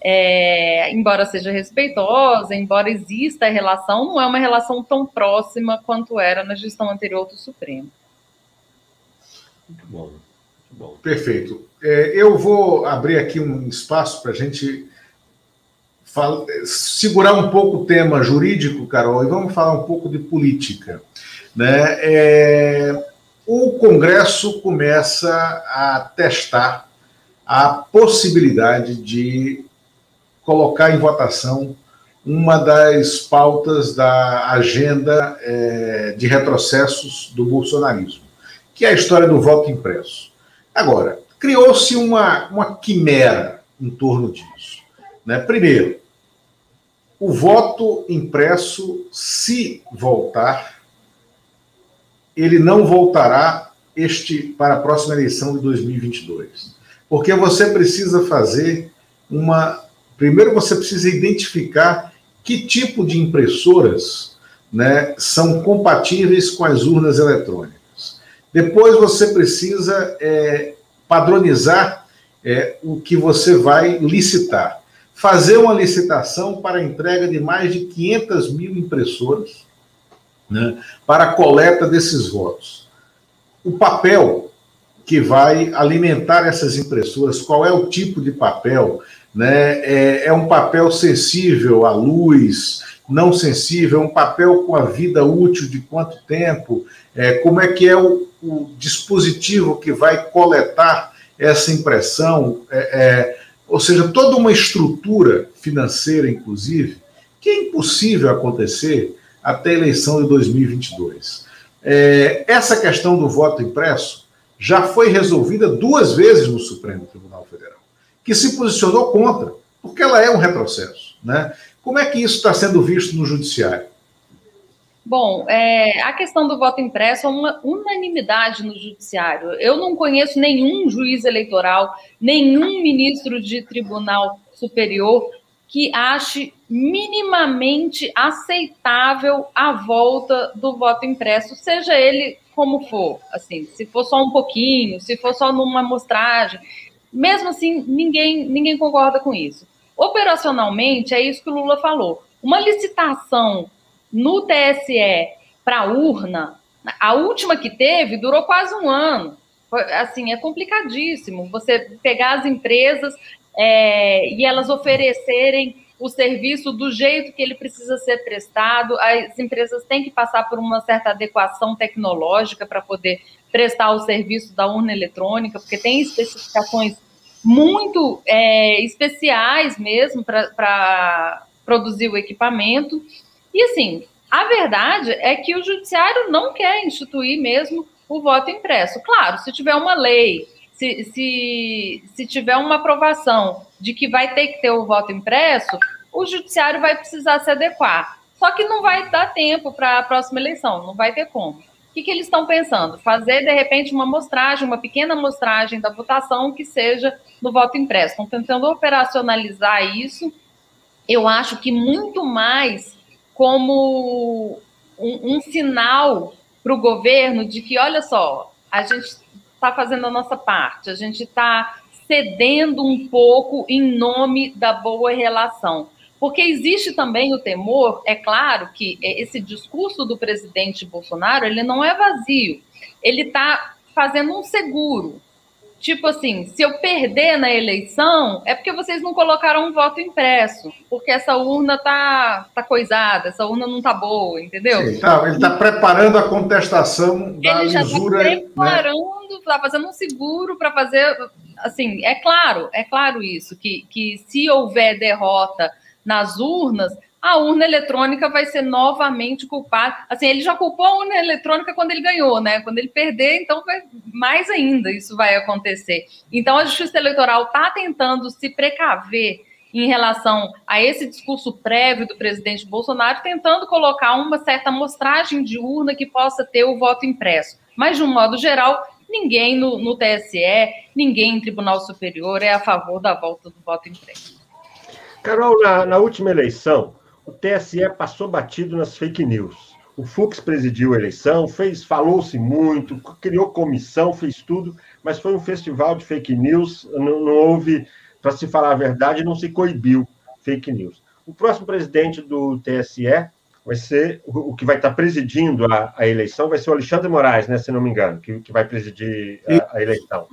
é, embora seja respeitosa, embora exista a relação, não é uma relação tão próxima quanto era na gestão anterior do Supremo. Muito bom. Muito bom. Perfeito. É, eu vou abrir aqui um espaço para a gente segurar um pouco o tema jurídico, Carol, e vamos falar um pouco de política. Né? É, o Congresso começa a testar a possibilidade de colocar em votação uma das pautas da agenda é, de retrocessos do bolsonarismo, que é a história do voto impresso. Agora, criou-se uma, uma quimera em torno disso. Né? Primeiro, o voto impresso, se voltar, ele não voltará este para a próxima eleição de 2022. Porque você precisa fazer uma. Primeiro, você precisa identificar que tipo de impressoras né, são compatíveis com as urnas eletrônicas. Depois, você precisa é, padronizar é, o que você vai licitar. Fazer uma licitação para a entrega de mais de 500 mil impressoras né, para a coleta desses votos. O papel que vai alimentar essas impressoras, qual é o tipo de papel? Né? É, é um papel sensível à luz, não sensível, é um papel com a vida útil de quanto tempo? É, como é que é o, o dispositivo que vai coletar essa impressão, é, é, ou seja, toda uma estrutura financeira, inclusive, que é impossível acontecer até a eleição de 2022. É, essa questão do voto impresso já foi resolvida duas vezes no Supremo Tribunal que se posicionou contra, porque ela é um retrocesso. Né? Como é que isso está sendo visto no Judiciário? Bom, é, a questão do voto impresso é uma unanimidade no judiciário. Eu não conheço nenhum juiz eleitoral, nenhum ministro de tribunal superior que ache minimamente aceitável a volta do voto impresso, seja ele como for, assim, se for só um pouquinho, se for só numa amostragem, mesmo assim, ninguém, ninguém concorda com isso. Operacionalmente, é isso que o Lula falou. Uma licitação no TSE para urna, a última que teve durou quase um ano. Assim, é complicadíssimo você pegar as empresas é, e elas oferecerem o serviço do jeito que ele precisa ser prestado. As empresas têm que passar por uma certa adequação tecnológica para poder prestar o serviço da urna eletrônica, porque tem especificações muito é, especiais mesmo para produzir o equipamento. E assim, a verdade é que o judiciário não quer instituir mesmo o voto impresso. Claro, se tiver uma lei, se, se, se tiver uma aprovação de que vai ter que ter o voto impresso, o judiciário vai precisar se adequar. Só que não vai dar tempo para a próxima eleição, não vai ter como. O que, que eles estão pensando? Fazer, de repente, uma amostragem, uma pequena amostragem da votação que seja no voto impresso. Estão tentando operacionalizar isso, eu acho que muito mais como um, um sinal para o governo de que, olha só, a gente está fazendo a nossa parte, a gente está cedendo um pouco em nome da boa relação. Porque existe também o temor, é claro que esse discurso do presidente Bolsonaro, ele não é vazio, ele está fazendo um seguro. Tipo assim, se eu perder na eleição, é porque vocês não colocaram um voto impresso, porque essa urna tá, tá coisada, essa urna não tá boa, entendeu? Sim, tá, ele está preparando a contestação da ele já lisura. Tá preparando, né? tá fazendo um seguro para fazer. Assim, é claro, é claro isso, que, que se houver derrota nas urnas, a urna eletrônica vai ser novamente culpada. Assim, ele já culpou a urna eletrônica quando ele ganhou, né? Quando ele perder, então vai mais ainda isso vai acontecer. Então a Justiça Eleitoral está tentando se precaver em relação a esse discurso prévio do presidente Bolsonaro, tentando colocar uma certa amostragem de urna que possa ter o voto impresso. Mas, de um modo geral, ninguém no, no TSE, ninguém em Tribunal Superior é a favor da volta do voto impresso. Carol, na, na última eleição, o TSE passou batido nas fake news. O Fux presidiu a eleição, fez, falou-se muito, criou comissão, fez tudo, mas foi um festival de fake news, não, não houve, para se falar a verdade, não se coibiu fake news. O próximo presidente do TSE vai ser, o, que vai estar presidindo a, a, eleição vai ser o Alexandre Moraes, né, se não me engano, que, que vai presidir a, a eleição.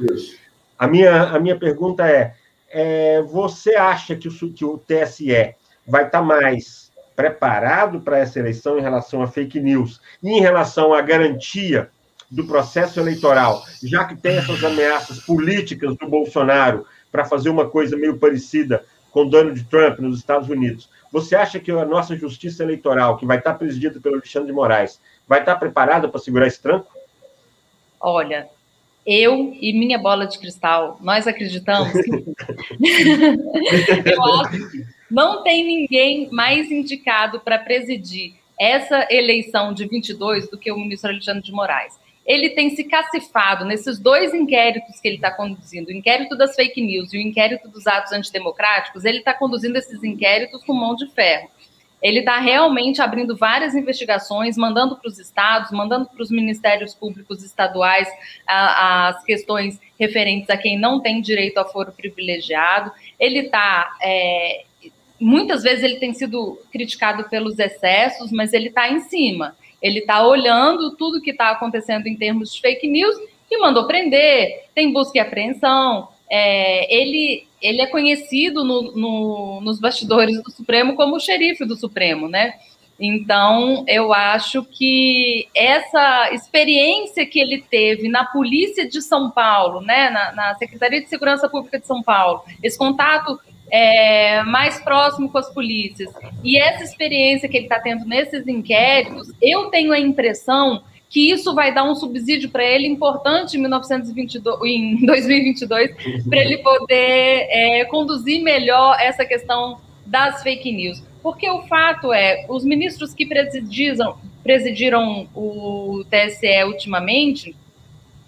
A minha, a minha pergunta é, é, você acha que o, que o TSE vai estar tá mais preparado para essa eleição em relação a fake news e em relação à garantia do processo eleitoral, já que tem essas ameaças políticas do Bolsonaro para fazer uma coisa meio parecida com Donald Trump nos Estados Unidos. Você acha que a nossa justiça eleitoral, que vai estar tá presidida pelo Alexandre de Moraes, vai estar tá preparada para segurar esse tranco? Olha, eu e minha bola de cristal, nós acreditamos. eu acho que não tem ninguém mais indicado para presidir essa eleição de 22 do que o ministro Alexandre de Moraes. Ele tem se cacifado nesses dois inquéritos que ele está conduzindo, o inquérito das fake news e o inquérito dos atos antidemocráticos, ele está conduzindo esses inquéritos com mão de ferro. Ele está realmente abrindo várias investigações, mandando para os estados, mandando para os ministérios públicos estaduais a, as questões referentes a quem não tem direito a foro privilegiado. Ele está. É, muitas vezes ele tem sido criticado pelos excessos, mas ele está em cima. Ele está olhando tudo que está acontecendo em termos de fake news e mandou prender, tem busca e apreensão, é, ele, ele é conhecido no, no, nos bastidores do Supremo como o xerife do Supremo, né? Então, eu acho que essa experiência que ele teve na Polícia de São Paulo, né, na, na Secretaria de Segurança Pública de São Paulo, esse contato é, mais próximo com as polícias, e essa experiência que ele está tendo nesses inquéritos, eu tenho a impressão que isso vai dar um subsídio para ele importante em, 1922, em 2022, para ele poder é, conduzir melhor essa questão das fake news. Porque o fato é, os ministros que presidiram, o TSE ultimamente,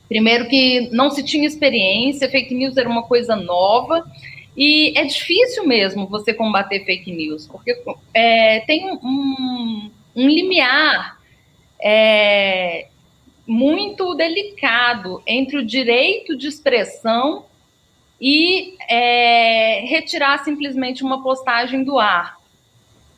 primeiro que não se tinha experiência, fake news era uma coisa nova, e é difícil mesmo você combater fake news, porque é, tem um, um limiar é, muito delicado entre o direito de expressão e é, retirar simplesmente uma postagem do ar.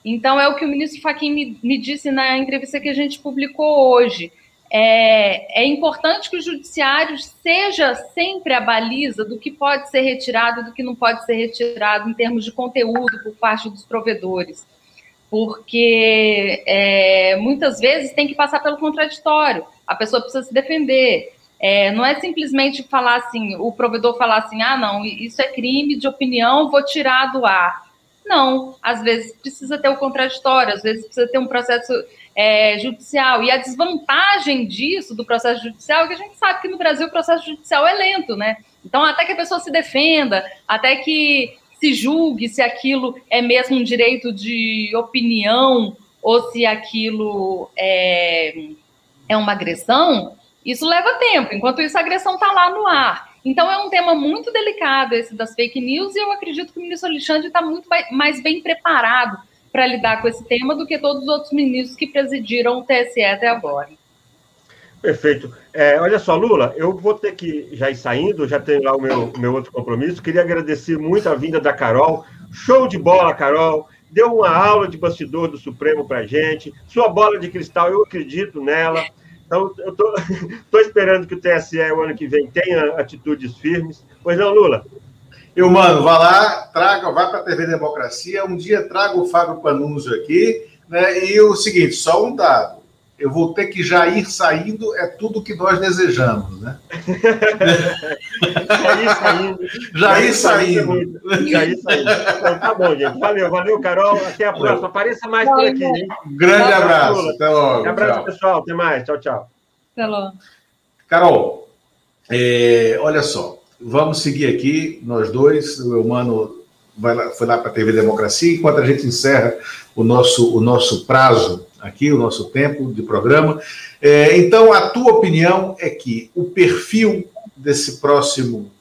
Então, é o que o ministro Fachin me, me disse na entrevista que a gente publicou hoje. É, é, importante que o judiciário seja sempre a baliza do que pode ser retirado e do que não pode ser retirado em termos de conteúdo por parte dos provedores porque é, muitas vezes tem que passar pelo contraditório, a pessoa precisa se defender. É, não é simplesmente falar assim, o provedor falar assim, ah, não, isso é crime de opinião, vou tirar do ar. Não, às vezes precisa ter o contraditório, às vezes precisa ter um processo é, judicial. E a desvantagem disso, do processo judicial, é que a gente sabe que no Brasil o processo judicial é lento, né? Então, até que a pessoa se defenda, até que se julgue se aquilo é mesmo um direito de opinião ou se aquilo é, é uma agressão, isso leva tempo. Enquanto isso, a agressão está lá no ar. Então, é um tema muito delicado esse das fake news, e eu acredito que o ministro Alexandre está muito mais bem preparado para lidar com esse tema do que todos os outros ministros que presidiram o TSE até agora. Perfeito. É, olha só, Lula, eu vou ter que já ir saindo, já tenho lá o meu, meu outro compromisso. Queria agradecer muito a vinda da Carol. Show de bola, Carol. Deu uma aula de bastidor do Supremo para gente. Sua bola de cristal, eu acredito nela. Então, eu estou esperando que o TSE, o ano que vem, tenha atitudes firmes. Pois não, Lula? Eu, mano, vá lá, traga, vá para a TV Democracia. Um dia traga o Fábio Panunzio aqui. Né? E o seguinte, só um dado eu vou ter que já ir saindo, é tudo que nós desejamos, né? já ir saindo. Já ir saindo. Já ir saindo. Então, tá bom, gente. Valeu, valeu, Carol. Até a próxima. Apareça mais por aqui. Hein? Grande abraço. Até logo. Um abraço, tchau. pessoal. Até mais. Tchau, tchau. Até logo. Carol, é, olha só. Vamos seguir aqui, nós dois. O meu mano vai lá, foi lá para a TV Democracia, enquanto a gente encerra o nosso, o nosso prazo aqui, o nosso tempo de programa. É, então, a tua opinião é que o perfil desse próximo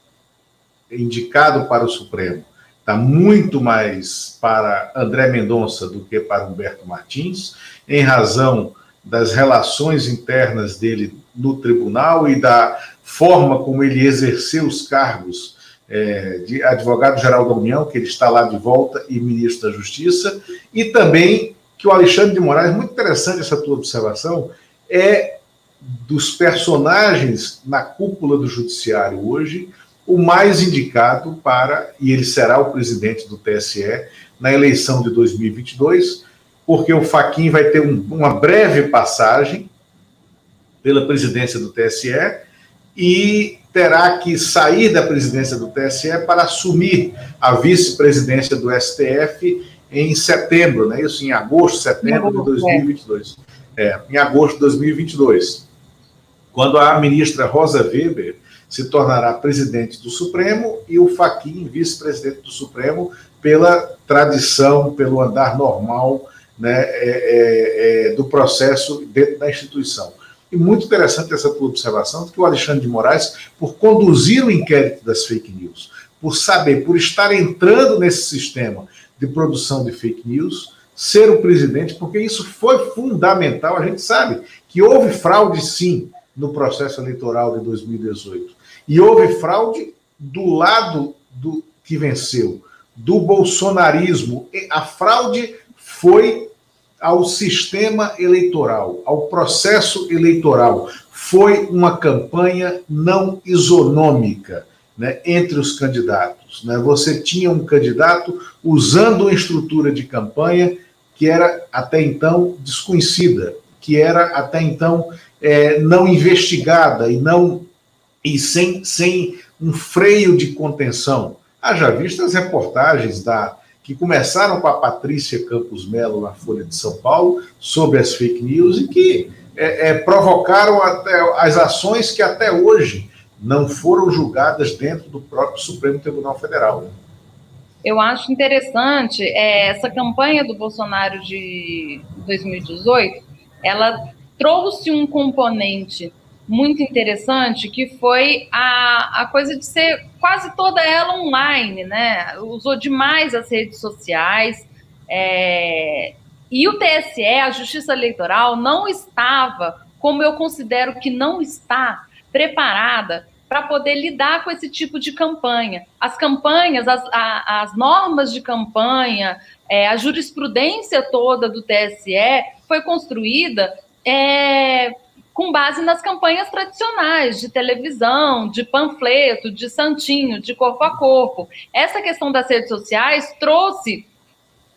indicado para o Supremo está muito mais para André Mendonça do que para Humberto Martins, em razão das relações internas dele no tribunal e da forma como ele exerceu os cargos é, de advogado-geral da União, que ele está lá de volta, e ministro da Justiça, e também que o Alexandre de Moraes, muito interessante essa tua observação, é dos personagens na cúpula do judiciário hoje, o mais indicado para, e ele será o presidente do TSE na eleição de 2022, porque o Faquin vai ter um, uma breve passagem pela presidência do TSE e terá que sair da presidência do TSE para assumir a vice-presidência do STF em setembro, né? Isso em agosto, setembro de 2022. É, em agosto de 2022, quando a ministra Rosa Weber se tornará presidente do Supremo e o Faquim vice-presidente do Supremo pela tradição, pelo andar normal né, é, é, é, do processo dentro da instituição. E muito interessante essa tua observação, que o Alexandre de Moraes, por conduzir o inquérito das fake news, por saber, por estar entrando nesse sistema de produção de fake news, ser o presidente, porque isso foi fundamental. A gente sabe que houve fraude, sim, no processo eleitoral de 2018. E houve fraude do lado do que venceu, do bolsonarismo. A fraude foi ao sistema eleitoral, ao processo eleitoral. Foi uma campanha não isonômica né, entre os candidatos. Né? Você tinha um candidato usando uma estrutura de campanha que era até então desconhecida, que era até então é, não investigada e não e sem, sem um freio de contenção. Haja visto as reportagens da que começaram com a Patrícia Campos Melo na Folha de São Paulo sobre as fake news e que é, é, provocaram até as ações que até hoje não foram julgadas dentro do próprio Supremo Tribunal Federal. Eu acho interessante é, essa campanha do Bolsonaro de 2018, ela trouxe um componente muito interessante que foi a, a coisa de ser quase toda ela online, né? Usou demais as redes sociais. É, e o TSE, a Justiça Eleitoral, não estava, como eu considero que não está, preparada para poder lidar com esse tipo de campanha. As campanhas, as, a, as normas de campanha, é, a jurisprudência toda do TSE foi construída é, com base nas campanhas tradicionais de televisão, de panfleto, de santinho, de corpo a corpo. Essa questão das redes sociais trouxe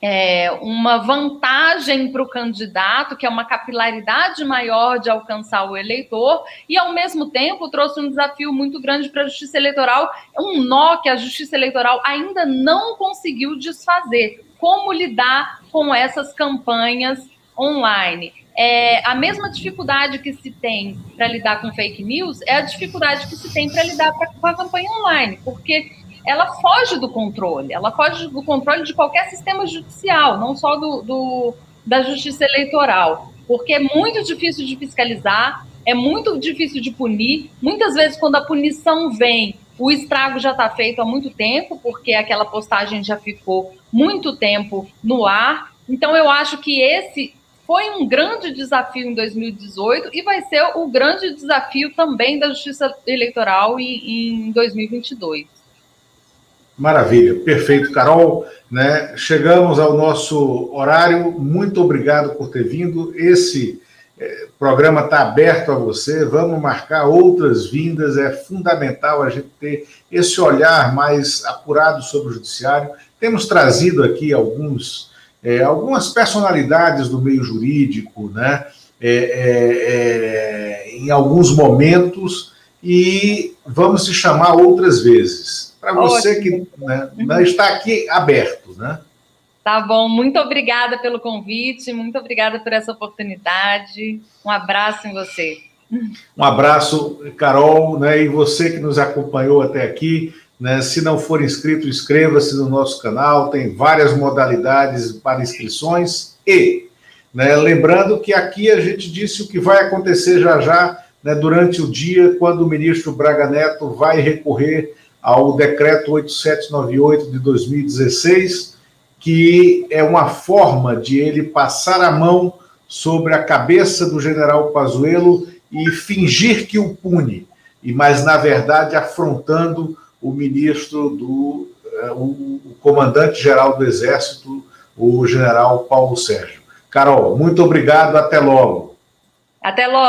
é, uma vantagem para o candidato, que é uma capilaridade maior de alcançar o eleitor, e ao mesmo tempo trouxe um desafio muito grande para a justiça eleitoral, um nó que a justiça eleitoral ainda não conseguiu desfazer. Como lidar com essas campanhas online? É, a mesma dificuldade que se tem para lidar com fake news é a dificuldade que se tem para lidar pra, com a campanha online, porque ela foge do controle, ela foge do controle de qualquer sistema judicial, não só do, do, da Justiça Eleitoral, porque é muito difícil de fiscalizar, é muito difícil de punir. Muitas vezes, quando a punição vem, o estrago já está feito há muito tempo, porque aquela postagem já ficou muito tempo no ar. Então, eu acho que esse foi um grande desafio em 2018 e vai ser o grande desafio também da Justiça Eleitoral em 2022. Maravilha, perfeito, Carol. Né? Chegamos ao nosso horário. Muito obrigado por ter vindo. Esse é, programa está aberto a você. Vamos marcar outras vindas. É fundamental a gente ter esse olhar mais apurado sobre o judiciário. Temos trazido aqui alguns, é, algumas personalidades do meio jurídico, né? É em alguns momentos e vamos te chamar outras vezes para você que né, né, está aqui aberto, né? Tá bom, muito obrigada pelo convite, muito obrigada por essa oportunidade. Um abraço em você. Um abraço, Carol, né? E você que nos acompanhou até aqui. Né? Se não for inscrito, inscreva-se no nosso canal, tem várias modalidades para inscrições. E, né, lembrando que aqui a gente disse o que vai acontecer já já, né, durante o dia, quando o ministro Braga Neto vai recorrer ao decreto 8798 de 2016, que é uma forma de ele passar a mão sobre a cabeça do general Pazuello e fingir que o pune, e mas na verdade afrontando o ministro do uh, o comandante geral do Exército, o general Paulo Sérgio. Carol, muito obrigado, até logo. Até logo.